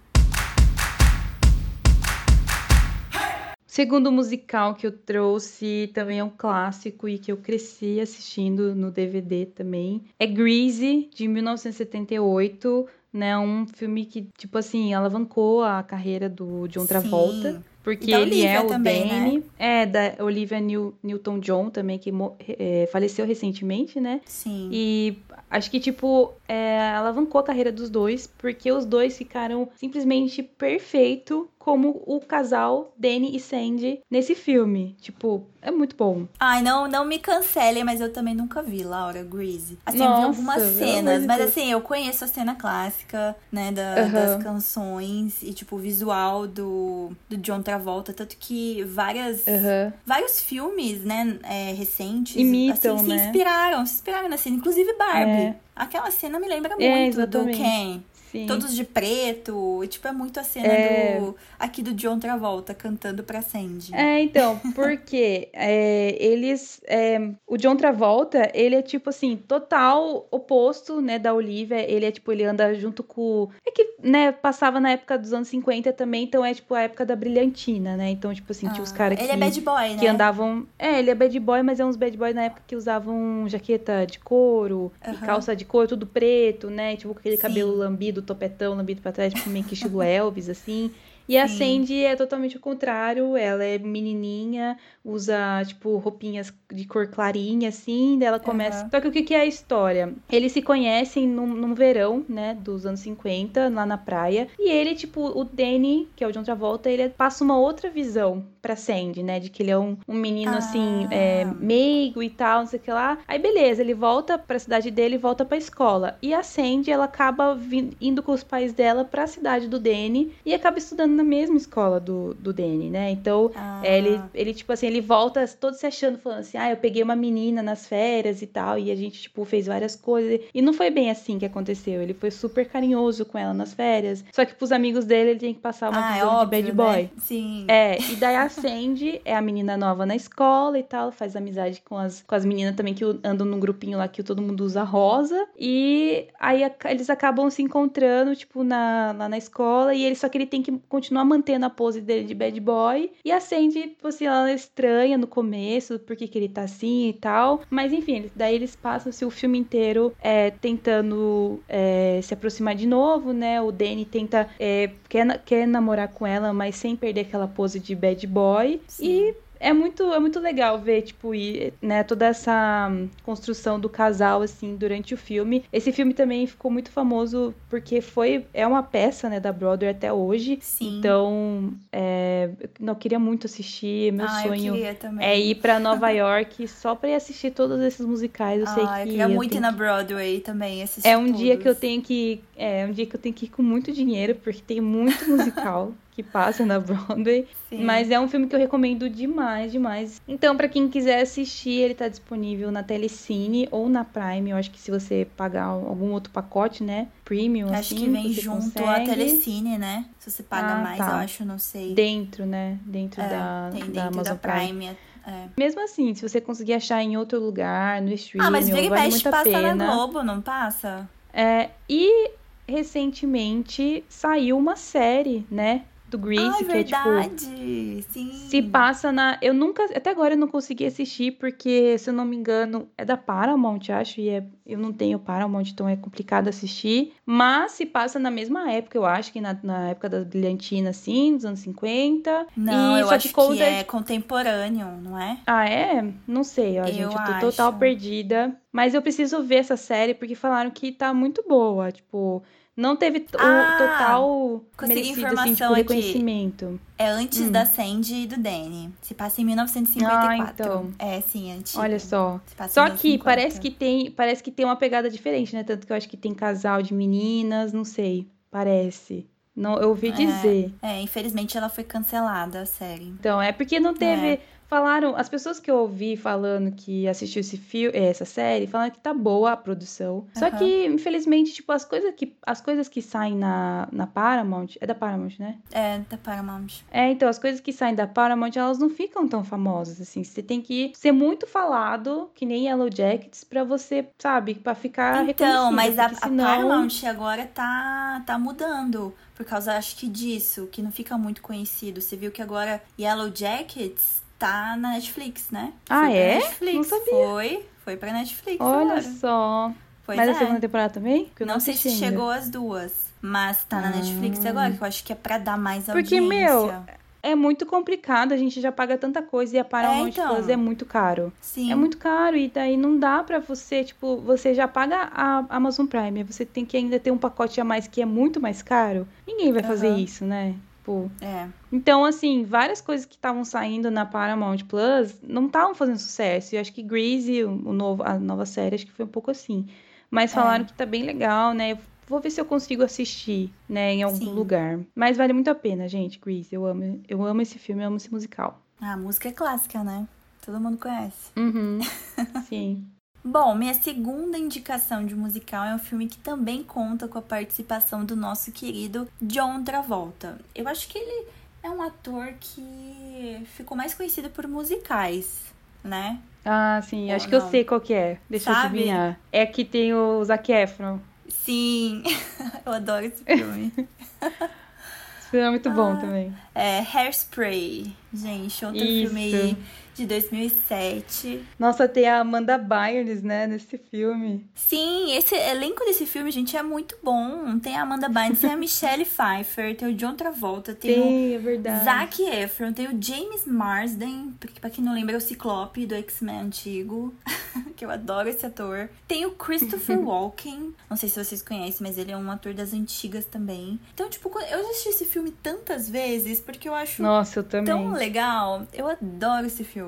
Segundo musical que eu trouxe também é um clássico e que eu cresci assistindo no DVD também. É Greasy, de 1978, né? Um filme que, tipo assim, alavancou a carreira do John Travolta. Sim. Porque ele é o também, Danny. Né? É, da Olivia New, Newton-John também, que é, faleceu recentemente, né? Sim. E acho que, tipo, é, alavancou a carreira dos dois, porque os dois ficaram simplesmente perfeito como o casal Danny e Sandy nesse filme. Tipo, é muito bom. Ai, não, não me cancele, mas eu também nunca vi Laura Greasy. Assim, Nossa, eu vi algumas cenas, mas assim, eu conheço a cena clássica, né, da, uhum. das canções e, tipo, o visual do, do John Travolta. Tanto que várias, uhum. vários filmes, né, é, recentes, Imitam, assim, né? se inspiraram, se inspiraram na cena. Inclusive Barbie. É. Aquela cena me lembra é, muito é, do Ken. Sim. Todos de preto. E, tipo, é muito a cena é... do. Aqui do John Travolta cantando pra Sandy. É, então, porque é, eles. É, o John Travolta, ele é tipo assim, total oposto, né, da Olivia. Ele é tipo, ele anda junto com. É que, né, passava na época dos anos 50 também, então é tipo a época da brilhantina, né? Então, tipo assim, ah, tinha os ah, caras que. Ele é bad boy, né? Que andavam. É, ele é bad boy, mas é uns bad boy na época que usavam jaqueta de couro, uhum. calça de couro, tudo preto, né? Tipo, com aquele Sim. cabelo lambido topetão, lambido pra trás, tipo, meio que estilo Elvis, assim. E a Sandy é totalmente o contrário. Ela é menininha, usa, tipo, roupinhas de cor clarinha, assim. Daí ela começa. Uhum. Só que o que, é a história? Eles se conhecem num, num, verão, né, dos anos 50, lá na praia. E ele, tipo, o Danny, que é o de outra volta, ele passa uma outra visão pra Sandy, né? De que ele é um, um menino, assim, ah. assim, é, meigo e tal, não sei o que lá. Aí, beleza, ele volta pra cidade dele e volta pra escola. E a Sandy, ela acaba vindo, indo com os pais dela pra cidade do Danny e acaba estudando na mesma escola do, do Danny, né? Então, ah. ele, ele, tipo assim, ele volta todo se achando, falando assim, ah, eu peguei uma menina nas férias e tal, e a gente, tipo, fez várias coisas. E não foi bem assim que aconteceu. Ele foi super carinhoso com ela nas férias. Só que pros amigos dele, ele tem que passar uma ah, visão é óbvio, de bad boy. Né? Sim. É, e daí a Sandy é a menina nova na escola e tal, faz amizade com as, com as meninas também que andam num grupinho lá que todo mundo usa rosa. E aí a, eles acabam se encontrando, tipo, na, lá na escola, e ele só que ele tem que continuar mantendo a pose dele de bad boy. E a Sandy, tipo assim, ela estranha no começo, porque que ele tá assim e tal. Mas enfim, daí eles passam-se o filme inteiro é, tentando é, se aproximar de novo, né? O Danny tenta. É, quer, quer namorar com ela, mas sem perder aquela pose de bad boy. Sim. E é muito, é muito legal ver, tipo, e, né, toda essa construção do casal, assim, durante o filme. Esse filme também ficou muito famoso porque foi, é uma peça, né, da Broadway até hoje. Sim. Então, é, não queria muito assistir, meu ah, sonho é ir para Nova York só para ir assistir todos esses musicais. Eu ah, sei que eu queria muito ir na Broadway também, assistir É um todos. dia que eu tenho que, é um dia que eu tenho que ir com muito dinheiro, porque tem muito musical. que passa na Broadway. Sim. Mas é um filme que eu recomendo demais, demais. Então, para quem quiser assistir, ele tá disponível na Telecine ou na Prime. Eu acho que se você pagar algum outro pacote, né? Premium, acho assim, que vem junto consegue. a Telecine, né? Se você paga ah, mais, tá. eu acho, não sei. Dentro, né? Dentro é, da, tem dentro da Amazon da Prime. Prime. É. Mesmo assim, se você conseguir achar em outro lugar, no streaming, ah, mas vira vale passa pena. na Globo, não passa? É, e recentemente saiu uma série, né? Do Grease, Ai, que verdade. é tipo. Sim. Se passa na. Eu nunca. Até agora eu não consegui assistir, porque, se eu não me engano, é da Paramount, acho. E é, eu não tenho Paramount, então é complicado assistir. Mas se passa na mesma época, eu acho, que na, na época da brilhantina, assim, dos anos 50. Não, e eu acho que, que é contemporâneo, não é? Ah, é? Não sei, ó, eu gente. Eu tô acho. total perdida. Mas eu preciso ver essa série, porque falaram que tá muito boa. Tipo não teve ah, o total merecido, assim, tipo, reconhecimento. É antes hum. da Sandy e do Danny. Se passa em 1954. Ah, então. É, sim, é antigo. Olha só. Só que parece que tem, parece que tem uma pegada diferente, né? Tanto que eu acho que tem casal de meninas, não sei. Parece. Não, eu ouvi dizer. É, é infelizmente ela foi cancelada, a série. Então, é porque não teve. É Falaram, as pessoas que eu ouvi falando que assistiu esse filme, essa série, falaram que tá boa a produção. Só Aham. que, infelizmente, tipo, as coisas que, as coisas que saem na, na Paramount, é da Paramount, né? É, da Paramount. É, então, as coisas que saem da Paramount, elas não ficam tão famosas, assim. Você tem que ser muito falado, que nem Yellow Jackets, pra você, sabe, pra ficar Então, mas a, porque a senão... Paramount agora tá, tá mudando. Por causa, acho que disso, que não fica muito conhecido. Você viu que agora Yellow Jackets tá na Netflix, né? Ah, Foi é? Netflix. Não sabia. Foi, foi pra Netflix Olha agora. só. Pois mas é. a segunda temporada também? Eu Não sei se ainda. chegou as duas, mas tá na Ah. Netflix agora, que eu acho que é pra dar mais Porque, audiência. meu, É muito complicado, a gente já paga tanta coisa e a Paramount É, então. Plus é muito caro. Sim. É muito caro e daí não dá pra você, tipo, você já paga a Amazon Prime, você tem que ainda ter um pacote a mais que é muito mais caro. Ninguém vai fazer Aham. isso, né? Pô. É. Então, assim, várias coisas que estavam saindo na Paramount Plus não estavam fazendo sucesso. E eu acho que Greasy, o o novo, a nova série, acho que foi um pouco assim. Mas É. falaram que tá bem legal, né? Eu Vou ver se eu consigo assistir, né, em algum Sim. lugar. Mas vale muito a pena, gente, Greasy. Eu amo, eu amo esse filme, eu amo esse musical. A música é clássica, né? Todo mundo conhece. Uhum. Sim. Bom, minha segunda indicação de musical é um filme que também conta com a participação do nosso querido John Travolta. Eu acho que ele é um ator que ficou mais conhecido por musicais, né? Ah, sim. Ou acho que eu não? sei qual que é. Deixa eu Sabe? adivinhar. É que tem o Zac Efron. Sim, eu adoro esse filme. Esse filme é muito bom Ah. também. É Hairspray, gente, outro Isso. filme aí de 2007. Nossa, tem a Amanda Bynes, né, nesse filme. Sim, esse elenco desse filme, gente, é muito bom. Tem a Amanda Bynes, tem a Michelle Pfeiffer, tem o John Travolta, tem, o Tem, é verdade. Zac Efron, tem o James Marsden, pra quem não lembra é o Ciclope do X-Men antigo, que eu adoro esse ator. Tem o Christopher Walken, não sei se vocês conhecem, mas ele é um ator das antigas também. Então, tipo, eu assisti esse filme tantas vezes, porque eu acho Nossa, eu tão legal. Eu adoro esse filme.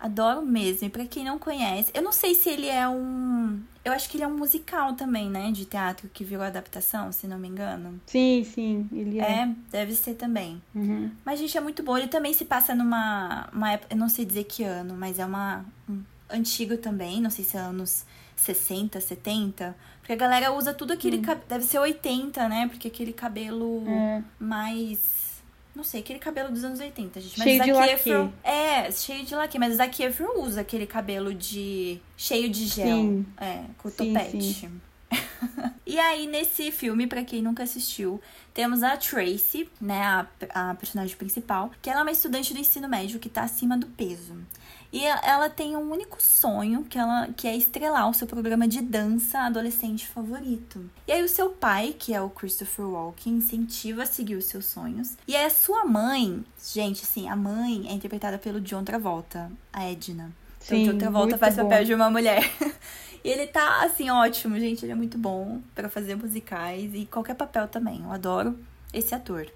Adoro mesmo. E pra quem não conhece, eu não sei se ele é um. Eu acho que ele é um musical também, né? De teatro que virou adaptação, se não me engano. Sim, sim, ele é. É, deve ser também. Uhum. Mas, gente, é muito bom. Ele também se passa numa uma época. Eu não sei dizer que ano, mas é uma. Um, antigo também. Não sei se é anos 60, 70. Porque a galera usa tudo aquele. cab- Deve ser 80, né? Porque aquele cabelo É. mais. Não sei, aquele cabelo dos anos 80, gente. Cheio mas de o Zac laque. Efron. É, cheio de laque. Mas o Zac Efron usa aquele cabelo de. cheio de gel. Sim. É, com Sim, topete. sim. e aí, nesse filme, pra quem nunca assistiu, temos a Tracy, né, a, a personagem principal, que ela é uma estudante do ensino médio que tá acima do peso. E ela tem um único sonho, que, ela, que é estrelar o seu programa de dança adolescente favorito. E aí o seu pai, que é o Christopher Walken, incentiva a seguir os seus sonhos. E aí a sua mãe, gente, assim, a mãe é interpretada pelo John Travolta, a Edna. Então, Sim, John Travolta faz bom. papel de uma mulher. e ele tá, assim, ótimo, gente. Ele é muito bom pra fazer musicais e qualquer papel também. Eu adoro esse ator.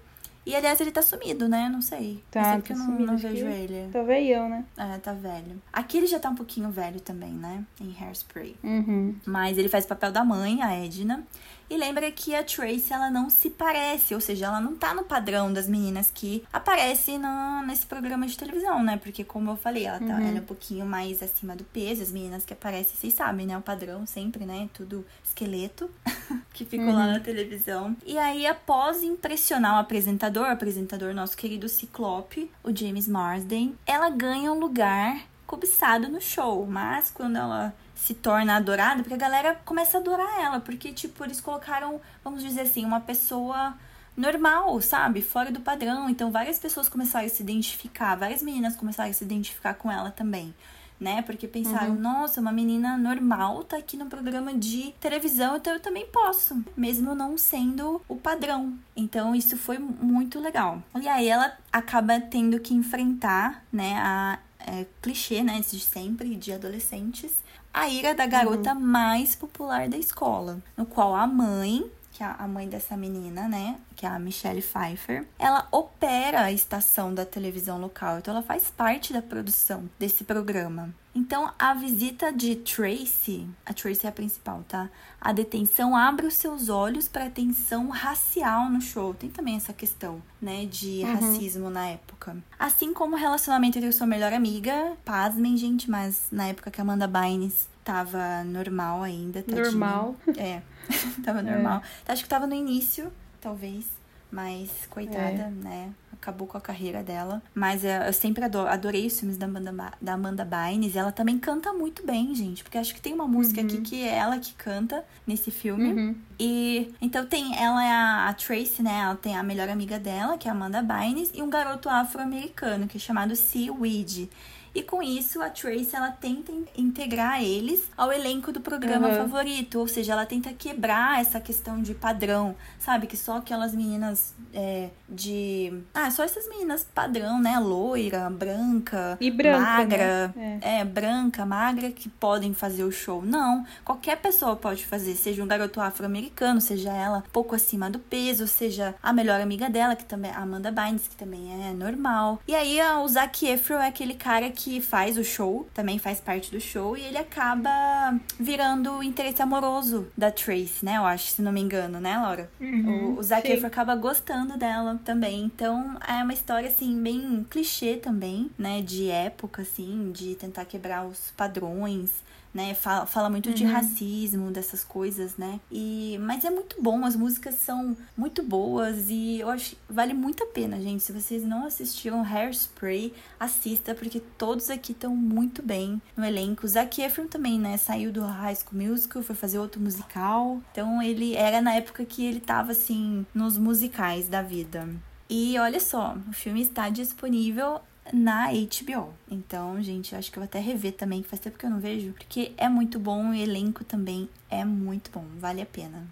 E, aliás, ele tá sumido, né? Não sei. Tá, não sei tá eu não, sumido, não vejo ele. Tá veião, né? É, tá velho. Aqui ele já tá um pouquinho velho também, né? Em Hairspray. Uhum. Mas ele faz o papel da mãe, a Edna. E lembra que a Tracy, ela não se parece, ou seja, ela não tá no padrão das meninas que aparecem nesse programa de televisão, né? Porque, como eu falei, ela, tá, Uhum. ela é um pouquinho mais acima do peso. As meninas que aparecem, vocês sabem, né? O padrão sempre, né? Tudo esqueleto que ficou lá Uhum. na televisão. E aí, após impressionar o apresentador, o apresentador nosso querido Ciclope, o James Marsden, ela ganha um lugar cobiçado no show. Mas quando ela se torna adorada, porque a galera começa a adorar ela, porque, tipo, eles colocaram, vamos dizer assim, uma pessoa normal, sabe? Fora do padrão. Então, várias pessoas começaram a se identificar, várias meninas começaram a se identificar com ela também. Né? Porque pensaram, nossa, uma menina normal tá aqui no programa de televisão, então eu também posso, mesmo não sendo o padrão. Então isso foi muito legal. E aí ela acaba tendo que enfrentar, né, a é, clichê, né, de sempre, de adolescentes, a ira da garota mais popular da escola, no qual a mãe que é a mãe dessa menina, né, que é a Michelle Pfeiffer, ela opera a estação da televisão local, então ela faz parte da produção desse programa. Então, a visita de Tracy, a Tracy é a principal, tá? A detenção abre os seus olhos para a tensão racial no show. Tem também essa questão, né, de uhum. racismo na época. Assim como o relacionamento entre sua melhor amiga, pasmem, gente, mas na época que a Amanda Bynes tava normal ainda, tadinha. Normal. É, tava normal. É. Acho que tava no início, talvez, mas coitada, é. né? acabou com a carreira dela. Mas é, eu sempre adoro, adorei os filmes da Amanda, da Amanda Bynes. E ela também canta muito bem, gente. Porque acho que tem uma música uhum. aqui que é ela que canta nesse filme. Uhum. E então tem ela é a, a, Tracy, né? Ela tem a melhor amiga dela, que é a Amanda Bynes, e um garoto afro-americano, que é chamado Seaweed. E com isso, a Tracy ela tenta integrar eles ao elenco do programa uhum. favorito. Ou seja, ela tenta quebrar essa questão de padrão, sabe? Que só aquelas meninas é, de. Ah, só essas meninas padrão, né? Loira, branca, e branca, magra. Né? É. é, branca, magra, que podem fazer o show. Não. Qualquer pessoa pode fazer, seja um garoto afro-americano, seja ela pouco acima do peso, seja a melhor amiga dela, que também é Amanda Bynes, que também é normal. E aí o Zac Efron é aquele cara que que faz o show, também faz parte do show, e ele acaba virando o interesse amoroso da Trace, né? Eu acho, se não me engano, né, Laura? Uhum, o, o Zac Efron acaba gostando dela também. Então, é uma história, assim, bem clichê também, né? De época, assim, de tentar quebrar os padrões né? Fala, fala muito uhum. de racismo, dessas coisas, né? E, mas é muito bom, as músicas são muito boas e eu acho vale muito a pena, gente. Se vocês não assistiram Hairspray, assista, porque todos aqui estão muito bem no elenco. Zac Efron também, né? Saiu do High School Musical, foi fazer outro musical. Então ele era na época que ele tava assim nos musicais da vida. E olha só, o filme está disponível na HBO. Então, gente, acho que eu vou até rever também, que faz tempo que eu não vejo, porque é muito bom, o elenco também é muito bom, vale a pena.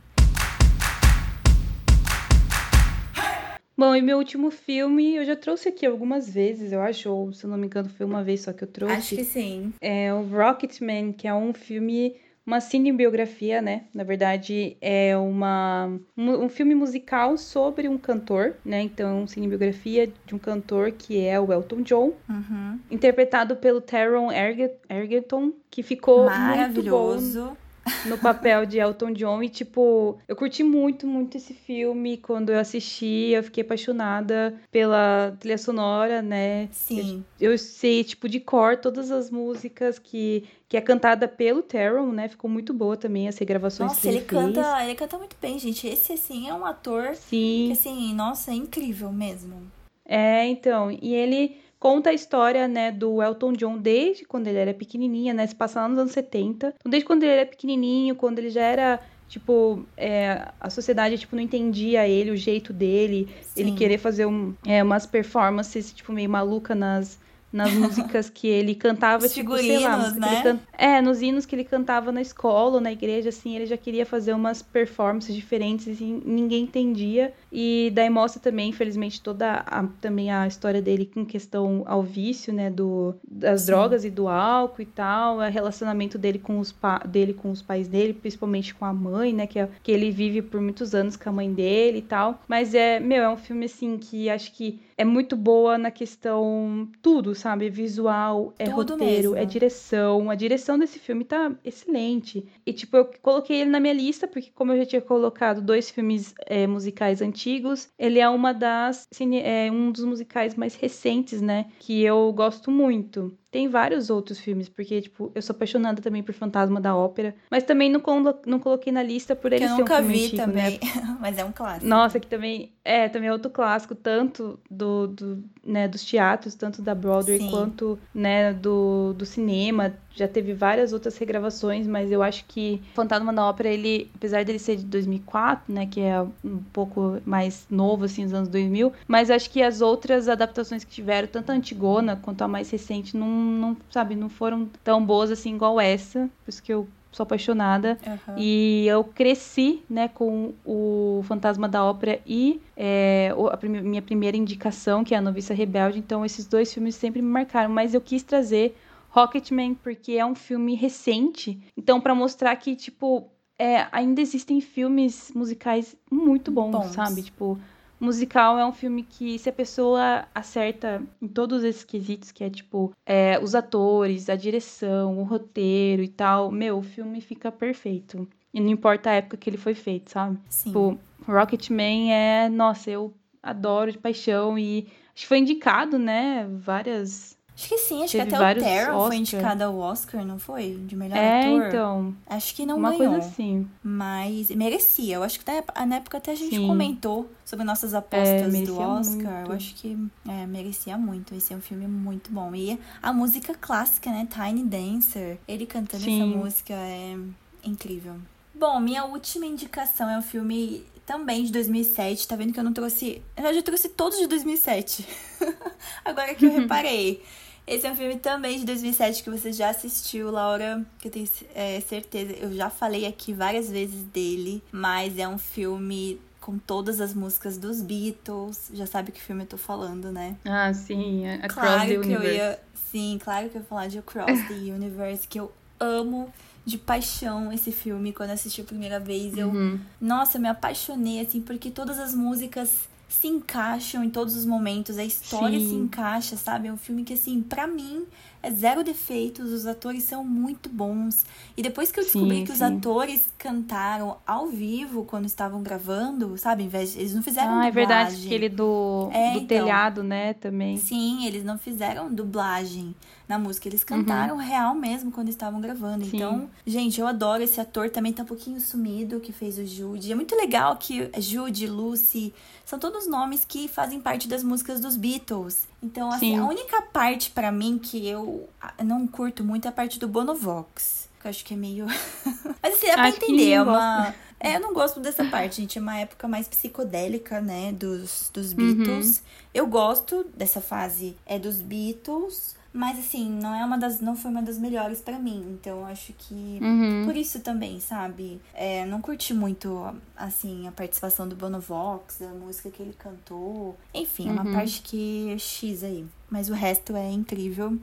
Bom, e meu último filme eu já trouxe aqui algumas vezes, eu acho, ou se eu não me engano foi uma vez só que eu trouxe. Acho que sim. É o Rocketman, que é um filme uma cinebiografia, né? Na verdade, é uma, um filme musical sobre um cantor, né? Então, cinebiografia de um cantor que é o Elton John, uhum. interpretado pelo Taron Egerton, que ficou maravilhoso. Muito bom no papel de Elton John. E, tipo, eu curti muito, muito esse filme. Quando eu assisti, eu fiquei apaixonada pela trilha sonora, né? Sim. Eu, eu sei, tipo, de cor todas as músicas que, que é cantada pelo Taron, né? Ficou muito boa também as regravações nossa, que ele, ele canta, ele canta muito bem, gente. Esse, assim, é um ator Sim. que, assim, nossa, é incrível mesmo. É, então, e ele conta a história, né, do Elton John desde quando ele era pequenininha, né, se passa lá nos anos 70. Então, desde quando ele era pequenininho, quando ele já era tipo, é, a sociedade, tipo, não entendia ele, o jeito dele, Sim. ele querer fazer um, é, umas performances, tipo, meio maluca nas, nas músicas que ele cantava, Os tipo, sei lá, né? Can... É, nos hinos que ele cantava na escola ou na igreja, assim, ele já queria fazer umas performances diferentes e assim, ninguém entendia. E daí mostra também, infelizmente, toda a, também a história dele com questão ao vício, né, do, das Sim. drogas e do álcool e tal, o relacionamento dele com os, pa... dele com os pais dele, principalmente com a mãe, né, que, é, que ele vive por muitos anos com a mãe dele e tal. Mas é, meu, é um filme, assim, que acho que é muito boa na questão tudo, sabe? É visual, é tudo roteiro, é mesmo. é direção. A direção desse filme tá excelente. E, tipo, eu coloquei ele na minha lista, porque como eu já tinha colocado dois filmes é, musicais antigos, ele é uma das. É um dos musicais mais recentes, né? Que eu gosto muito. Tem vários outros filmes, porque, tipo, eu sou apaixonada também por Fantasma da Ópera. Mas também não, não coloquei na lista por ele ser um filme vi antigo, também, né? mas é um clássico. Nossa, que também é, também é outro clássico, tanto do, do né, dos teatros, tanto da Broadway Sim. quanto, né, do, do cinema. Já teve várias outras regravações, mas eu acho que Fantasma da Ópera, ele, apesar dele ser de 2004, né, que é um pouco mais novo, assim, nos anos 2000, mas acho que as outras adaptações que tiveram, tanto a Antigona quanto a mais recente, não não, sabe, não foram tão boas assim igual essa. Por isso que eu sou apaixonada. Uhum. E eu cresci, né, com o Fantasma da Ópera e é, a minha primeira indicação, que é a Noviça Rebelde. Então, esses dois filmes sempre me marcaram. Mas eu quis trazer Rocketman porque é um filme recente. Então, para mostrar que, tipo, é, ainda existem filmes musicais muito bons, Bons. sabe? Tipo, musical é um filme que, se a pessoa acerta em todos esses quesitos, que é tipo, é, os atores, a direção, o roteiro e tal, meu, o filme fica perfeito. E não importa a época que ele foi feito, sabe? Sim. Tipo, Rocketman é, nossa, eu adoro de paixão e acho que foi indicado, né? Várias. Acho que sim, acho Teve que até o Terrell foi indicado ao Oscar, não foi? De melhor é, ator. então. Acho que não uma ganhou. coisa assim. Mas merecia. Eu acho que na época até a gente Sim. comentou sobre nossas apostas do merecia Oscar. muito. Eu acho que é, merecia muito. Esse é um filme muito bom. E a música clássica, né? Tiny Dancer. Ele cantando essa Sim. música é incrível. Bom, minha última indicação é um filme também de 2007. Tá vendo que eu não trouxe. Eu trouxe todos de 2007. Agora que eu reparei. Esse é um filme também de 2007 que você já assistiu, Laura, que eu tenho é, certeza. Eu já falei aqui várias vezes dele, mas é um filme com todas as músicas dos Beatles. Já sabe que filme eu tô falando, né? Ah, sim. Across claro the que eu Universe. ia. Sim, claro que eu ia falar de Across the Universe, que eu amo de paixão esse filme. Quando eu assisti a primeira vez, eu Uhum. nossa, eu me apaixonei, assim, porque todas as músicas se encaixam em todos os momentos, a história Sim. se encaixa, sabe? É um filme que, assim, pra mim, é zero defeitos, os atores são muito bons. E depois que eu descobri Sim, que os sim. atores cantaram ao vivo quando estavam gravando, sabe? Eles não fizeram Ah, é verdade. dublagem. Aquele do, É, do então. telhado, né? Também. Sim, eles não fizeram dublagem na música, eles cantaram real mesmo quando estavam gravando. Sim. Então, gente, eu adoro esse ator, também tá um pouquinho sumido, que fez o Jude. É muito legal que Jude, Lucy, são todos nomes que fazem parte das músicas dos Beatles. Então, assim, Sim. a única parte pra mim que eu não curto muito é a parte do Bonovox. Que eu acho que é meio. Mas assim, dá pra Acho entender. É uma. É, eu não gosto dessa parte, gente. É uma época mais psicodélica, né? Dos, dos Uhum. Beatles. Eu gosto dessa fase é dos Beatles. Mas assim, não é uma das. não foi uma das melhores pra mim. Então acho que. Uhum. Por isso também, sabe? É, não curti muito, assim, a participação do Bonovox, a música que ele cantou. Enfim, é uma Uhum. parte que é X aí. Mas o resto é incrível.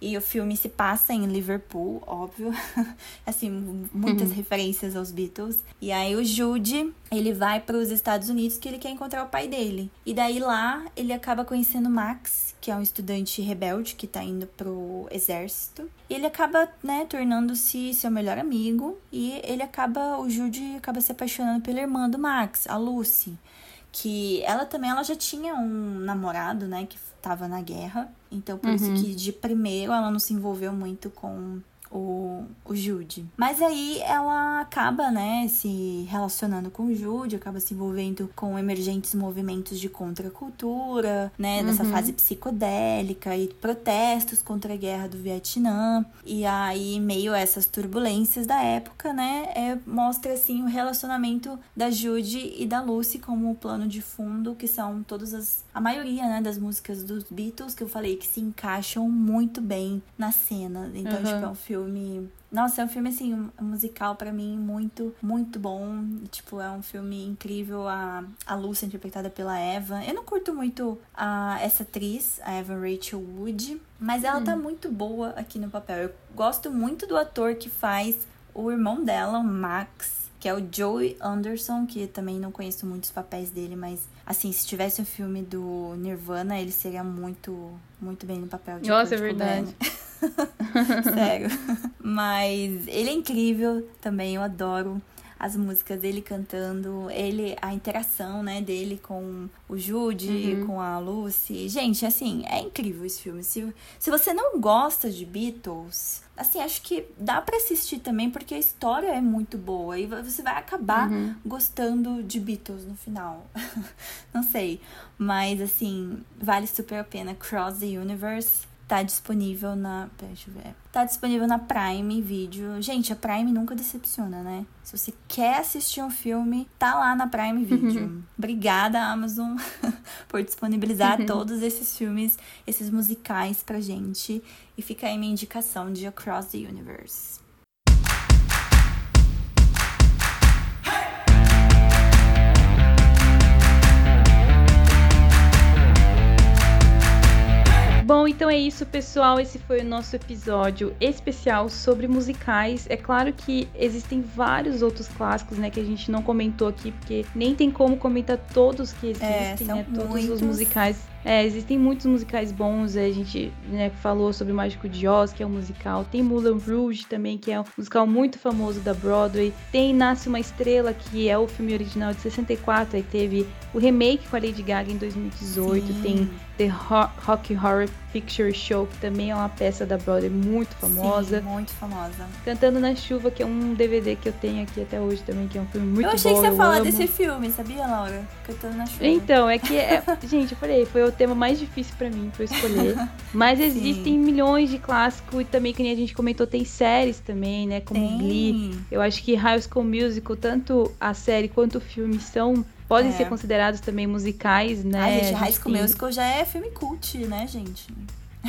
E o filme se passa em Liverpool, óbvio. assim, muitas referências aos Beatles. E aí o Jude, ele vai para os Estados Unidos que ele quer encontrar o pai dele. E daí lá ele acaba conhecendo Max, que é um estudante rebelde que tá indo pro exército. E ele acaba, né, tornando-se seu melhor amigo. E ele acaba, o Jude acaba se apaixonando pela irmã do Max, a Lucy que ela também ela já tinha um namorado, né, que tava na guerra. Então por isso que de primeiro ela não se envolveu muito com o, o Jude. Mas aí ela acaba, né, se relacionando com o Jude, acaba se envolvendo com emergentes movimentos de contracultura, né, dessa fase psicodélica e protestos contra a guerra do Vietnã. E aí, meio a essas turbulências da época, né, é, mostra assim o relacionamento da Jude e da Lucy como plano de fundo, que são todas as a maioria, né, das músicas dos Beatles que eu falei que se encaixam muito bem na cena. Então, Uhum. tipo, é um filme nossa, é um filme, assim, musical pra mim muito, muito bom. Tipo, é um filme incrível. A, a Lucy, interpretada pela Eva. Eu não curto muito a, essa atriz, a Eva Rachel Wood. Mas ela tá muito boa aqui no papel. Eu gosto muito do ator que faz o irmão dela, o Max. Que é o Joey Anderson, que também não conheço muitos papéis dele, mas assim, se tivesse um filme do Nirvana, ele seria muito, muito bem no papel de Nossa, é verdade. Sério. Mas ele é incrível também, eu adoro as músicas dele cantando, ele a interação, né, dele com o Jude, Uhum. com a Lucy. Gente, assim, é incrível esse filme. Se, se você não gosta de Beatles, assim, acho que dá pra assistir também porque a história é muito boa e você vai acabar Uhum. gostando de Beatles no final. não sei, mas assim, vale super a pena. Cross the Universe tá disponível na. Deixa eu ver. Tá disponível na Prime Video. Gente, a Prime nunca decepciona, né? Se você quer assistir um filme, tá lá na Prime Video. Obrigada, Amazon, por disponibilizar todos esses filmes, esses musicais pra gente. E fica aí minha indicação de Across the Universe. Bom, então é isso, pessoal. Esse foi o nosso episódio especial sobre musicais. É claro que existem vários outros clássicos, né, que a gente não comentou aqui, porque nem tem como comentar todos que É, existem, são né? Todos os musicais. É, existem muitos musicais bons. A gente né, falou sobre o Mágico de Oz, que é um musical. Tem Moulin Rouge também, que é um musical muito famoso da Broadway. Tem Nasce uma Estrela, que é o filme original de 64. Aí teve o remake com a Lady Gaga em 2018. Sim. Tem The Ho- Rock Horror Picture Show, que também é uma peça da Broadway muito famosa. Sim, muito famosa. Cantando na Chuva, que é um DVD que eu tenho aqui até hoje também, que é um filme muito eu achei bom. que você ia falar amo. desse filme, sabia, Laura? Cantando na chuva. Então, é que, é- gente, eu falei, foi o tema mais difícil pra mim pra escolher. Mas existem milhões de clássicos e também, que nem a gente comentou, tem séries também, né? Como Tem. Glee. Eu acho que High School Musical, tanto a série quanto o filme são. Podem É. ser considerados também musicais, né? Ai, gente, High School tem- Musical já é filme cult, né, gente?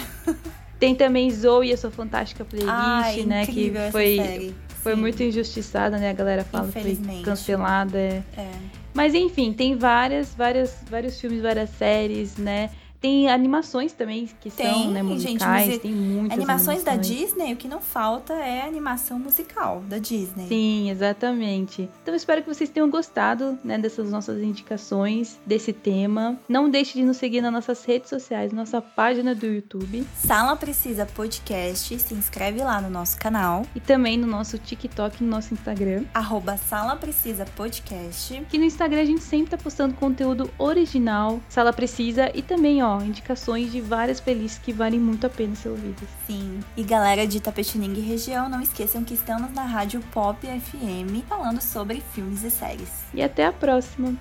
Tem também Zoe e a sua fantástica playlist, Ai, né? Que foi, foi Sim. muito injustiçada, né? A galera fala que foi cancelada. é. É. Mas enfim, tem várias, várias, vários filmes, várias séries, né? Tem animações também que Tem, são, né, gente, musicais, musi- tem muitas Animações da animações. Disney, o que não falta é animação musical da Disney. Sim, exatamente. Então eu espero que vocês tenham gostado, né, dessas nossas indicações, desse tema. Não deixe de nos seguir nas nossas redes sociais, nossa página do YouTube Sala Precisa Podcast, se inscreve lá no nosso canal, e também no nosso TikTok e no nosso Instagram. arroba Sala Precisa Podcast. Que no Instagram a gente sempre tá postando conteúdo original, Sala Precisa, e também, ó, indicações de várias playlists que valem muito a pena ser ouvidas. Sim. E galera de Tapetininga e região, não esqueçam que estamos na Rádio Pop FM falando sobre filmes e séries. E até a próxima!